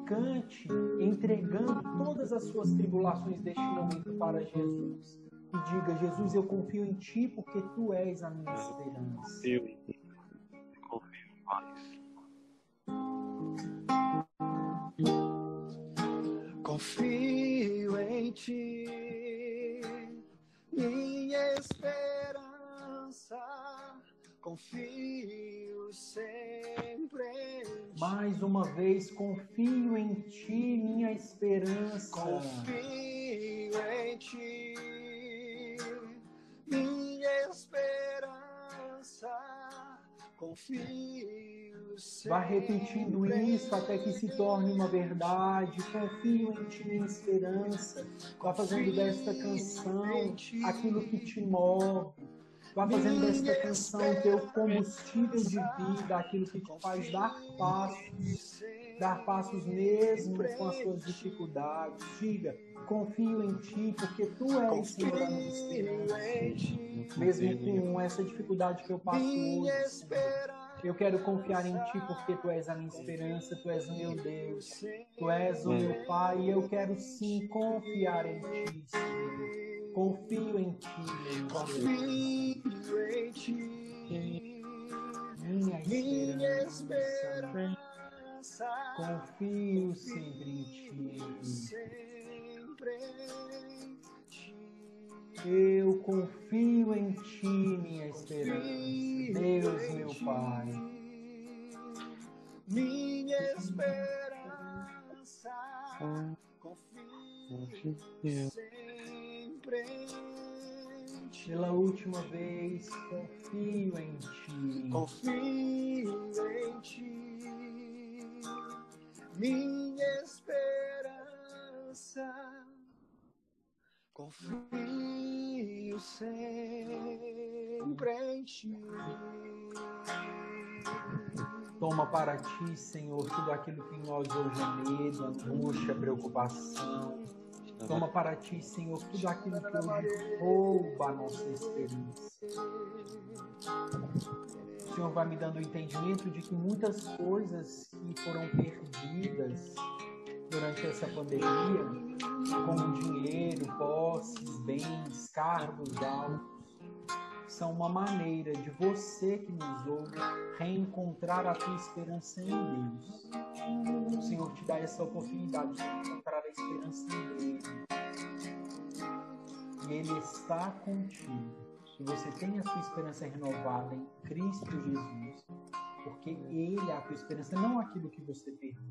S1: Cante, entregando todas as suas tribulações deste momento para Jesus. E diga: Jesus, eu confio em ti porque tu és a minha esperança.
S2: Eu Confio
S3: em ti, minha esperança. Confio sempre em ti.
S1: Mais uma vez, confio em ti, minha esperança.
S3: Confio em ti, minha esperança. Confio.
S1: Vá repetindo isso até que se torne uma verdade. Confio em ti, minha esperança. Vá fazendo desta canção aquilo que te move. Vá fazendo desta canção teu combustível de vida, aquilo que te faz dar passos, dar passos mesmo com as suas dificuldades. Diga, confio em ti, porque tu és, Senhor, a minha esperança. Mesmo com essa dificuldade que eu passo hoje, Senhor. Eu quero confiar em Ti porque Tu és a minha esperança, Tu és o meu Deus, Tu és o meu Pai e eu quero sim confiar em Ti, Senhor. Confio em Ti, meu.
S3: Confio em ti,
S1: Minha esperança. Confio sempre em Ti.
S3: Sempre em ti.
S1: Eu confio em Ti, minha esperança. Deus, meu Pai.
S3: Minha esperança. Confio sempre em ti.
S1: Pela última vez, confio em Ti.
S3: Confio em ti. Minha esperança. Confio sempre em ti.
S1: Toma para ti, Senhor, tudo aquilo que em nós hoje é medo, angústia, preocupação. Toma para ti, Senhor, tudo aquilo que hoje rouba a nossa esperança. O Senhor vai me dando o entendimento de que muitas coisas que foram perdidas durante essa pandemia, como dinheiro, posses, bens, cargos altos, são uma maneira de você que nos ouve reencontrar a tua esperança em Deus. O Senhor te dá essa oportunidade de encontrar a esperança em Ele. E Ele está contigo. Que você tenha a sua esperança renovada em Cristo Jesus. Porque Ele é a tua esperança, não aquilo que você perdeu,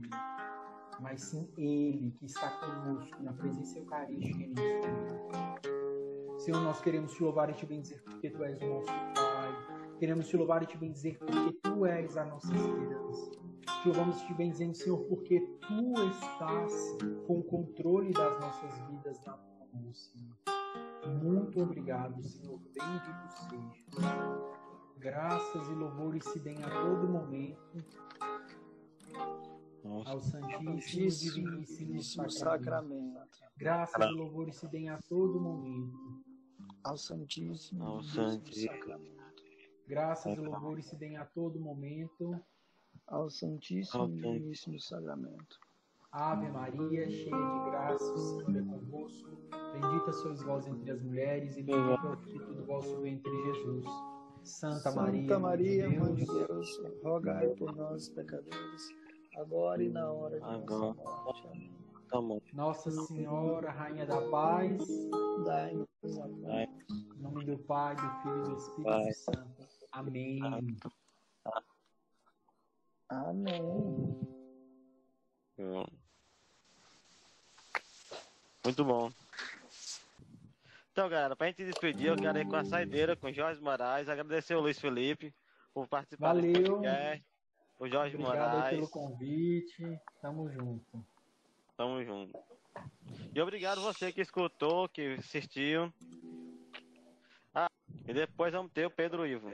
S1: mas sim Ele que está conosco na presença eucarística em nosso. Senhor, nós queremos te louvar e te bendizer porque Tu és o nosso Pai. Queremos te louvar e te bendizer porque Tu és a nossa esperança. Te louvamos e te benzemos, Senhor, porque Tu estás com o controle das nossas vidas na mão, Senhor. Muito obrigado, Senhor. Bendito seja. Graças e louvores se deem a todo momento
S2: Nossa.
S1: ao Santíssimo e
S3: Santíssimo
S1: Diviníssimo Sacramento.
S3: Sacramento.
S1: Graças e louvores se deem a todo momento.
S3: Ao Santíssimo
S2: Ao
S3: Diviníssimo
S2: Santíssimo.
S3: Sacramento.
S1: Graças e louvores se deem a todo momento.
S3: Ao Santíssimo e Diviníssimo Sacramento.
S1: Ave Maria, cheia de graça, o Senhor é convosco. Bendita sois vós entre as mulheres, e bendito é o fruto do vosso ventre, Jesus. Santa, Maria,
S3: Santa Maria,
S1: Mãe
S3: Mãe
S1: de
S3: de
S1: Deus,
S3: Deus, rogai por nós, pecadores, agora e na hora de
S2: Agora.
S3: nossa morte. Amém.
S2: Tá.
S1: Nossa Senhora, Rainha da Paz,
S3: Dai-nos a paz.
S1: Em nome do Pai, do Filho e do Espírito
S2: Pai.
S1: Santo. Amém.
S3: Amém.
S2: Muito bom. Então, galera, pra gente despedir, eu quero ir com a saideira com Jorge Moraes, agradecer o Luiz Felipe por participar
S1: Valeu.
S2: podcast. O Jorge
S1: Obrigado
S2: Moraes.
S1: pelo convite. Tamo junto.
S2: Tamo junto. E obrigado você que escutou, que assistiu. Ah, e depois vamos ter o Pedro Ivo.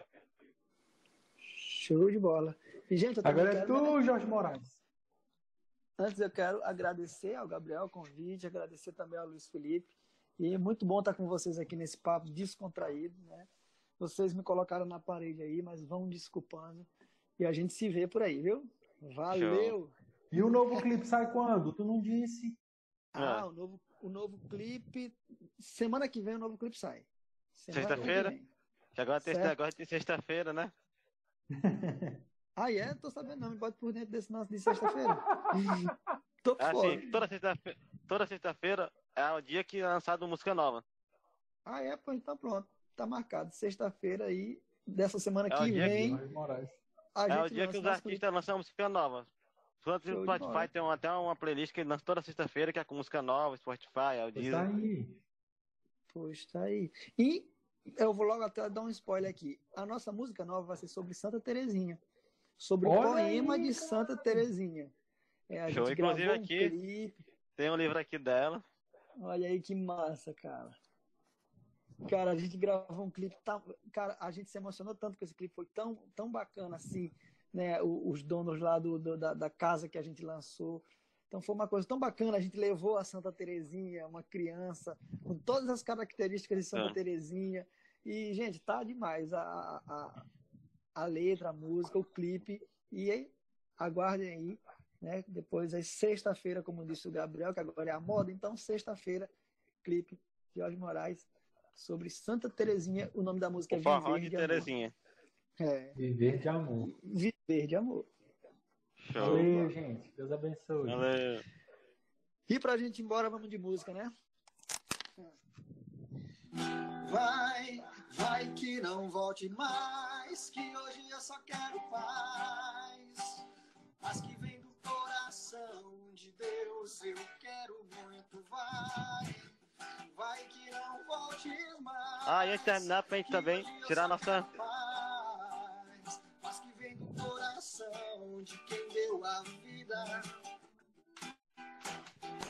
S3: Show de bola. E, gente,
S1: Agora é tu, Jorge Moraes.
S3: Antes eu quero agradecer ao Gabriel o convite, agradecer também ao Luiz Felipe. E é muito bom estar com vocês aqui nesse papo descontraído, né? Vocês me colocaram na parede aí, mas vão desculpando. E a gente se vê por aí, viu? Valeu!
S1: E o novo clipe sai quando? Tu não disse?
S3: Ah,
S2: É.
S3: o, novo, o novo clipe. Semana que vem o novo clipe sai.
S2: Sexta-feira?
S3: vem.
S2: Agora tem,
S3: Certo.
S2: agora tem sexta-feira, né?
S3: Ah, é? Tô sabendo não, me bota por dentro desse nosso de sexta-feira. Tô
S2: É
S3: fora.
S2: assim, toda sexta-feira toda sexta-feira é o dia que é lançado música nova.
S3: Ah, é? Pô, então pronto. Tá marcado. Sexta-feira aí, dessa semana
S2: É
S3: que
S2: dia que- É o dia que os artistas lançam música nova. No
S3: de
S2: Spotify tem uma- até uma playlist que lança toda sexta-feira, que é com música nova, Spotify, é o
S1: Pois tá aí.
S3: Pois tá aí. E eu vou logo até dar um spoiler aqui. A nossa música nova vai ser sobre Santa Terezinha. Sobre o
S1: Olha
S3: poema
S1: aí,
S3: de. Santa Terezinha. É, a
S2: Show.
S3: gente
S2: Inclusive
S3: um
S2: aqui-
S3: clipe.
S2: Tem um livro aqui dela.
S3: Olha aí que massa, cara. Cara, a gente gravou um clipe. Tão... Cara, a gente se emocionou tanto com esse clipe. Foi tão, tão bacana assim, né? Os donos lá do, do- da, da casa que a gente lançou. Então foi uma coisa tão bacana. A gente levou a Santa Terezinha, uma criança, com todas as características de Santa
S2: É.
S3: Terezinha. E, gente, tá demais. A, a, a letra, a música, o clipe. E aí, aguardem aí. Né? Depois, aí, sexta-feira, como disse o Gabriel, que agora é a moda. Então, sexta-feira, clipe Jorge Moraes sobre Santa Terezinha. O nome da música é
S2: O forró
S3: Viver
S2: de
S3: de Amor.
S2: Terezinha.
S3: É,
S1: Viver de amor.
S3: Viver de Amor.
S2: Show.
S1: Valeu, gente. Deus abençoe.
S2: Valeu.
S3: E pra gente ir embora, vamos de música, né?
S5: Vai, vai que não volte mais, que hoje eu só quero paz. Paz que vem do coração de Deus, eu quero muito, vai. Vai que não volte mais.
S2: Ah, e antes de terminar, pra gente também tirar
S5: só
S2: nossa.
S5: quero Paz, paz que vem do coração de quem deu a vida.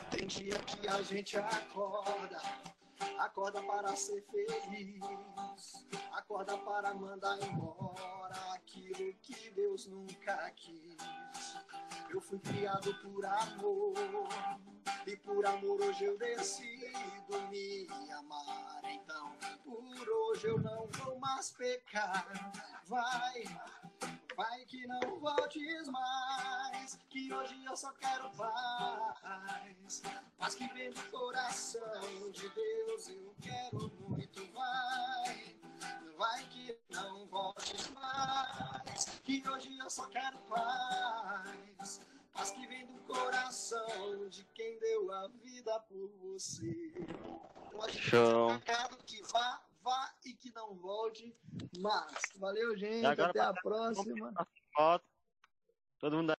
S5: Tem dia que a gente acorda, acorda para ser feliz, acorda para mandar embora aquilo que Deus nunca quis. Eu fui criado por amor, e por amor hoje eu decido me amar. Então, por hoje eu não vou mais pecar. Vai, vai que não voltes mais, que hoje eu só quero paz. Paz que vem do coração de Deus, eu quero muito. Vai, vai que não voltes mais, que hoje eu só quero paz. Paz que vem do coração de quem deu a vida por você.
S2: Show.
S5: um recado que vá, vá e que não volte mais.
S3: Valeu, gente. Até a próxima.
S2: Foto. Todo mundo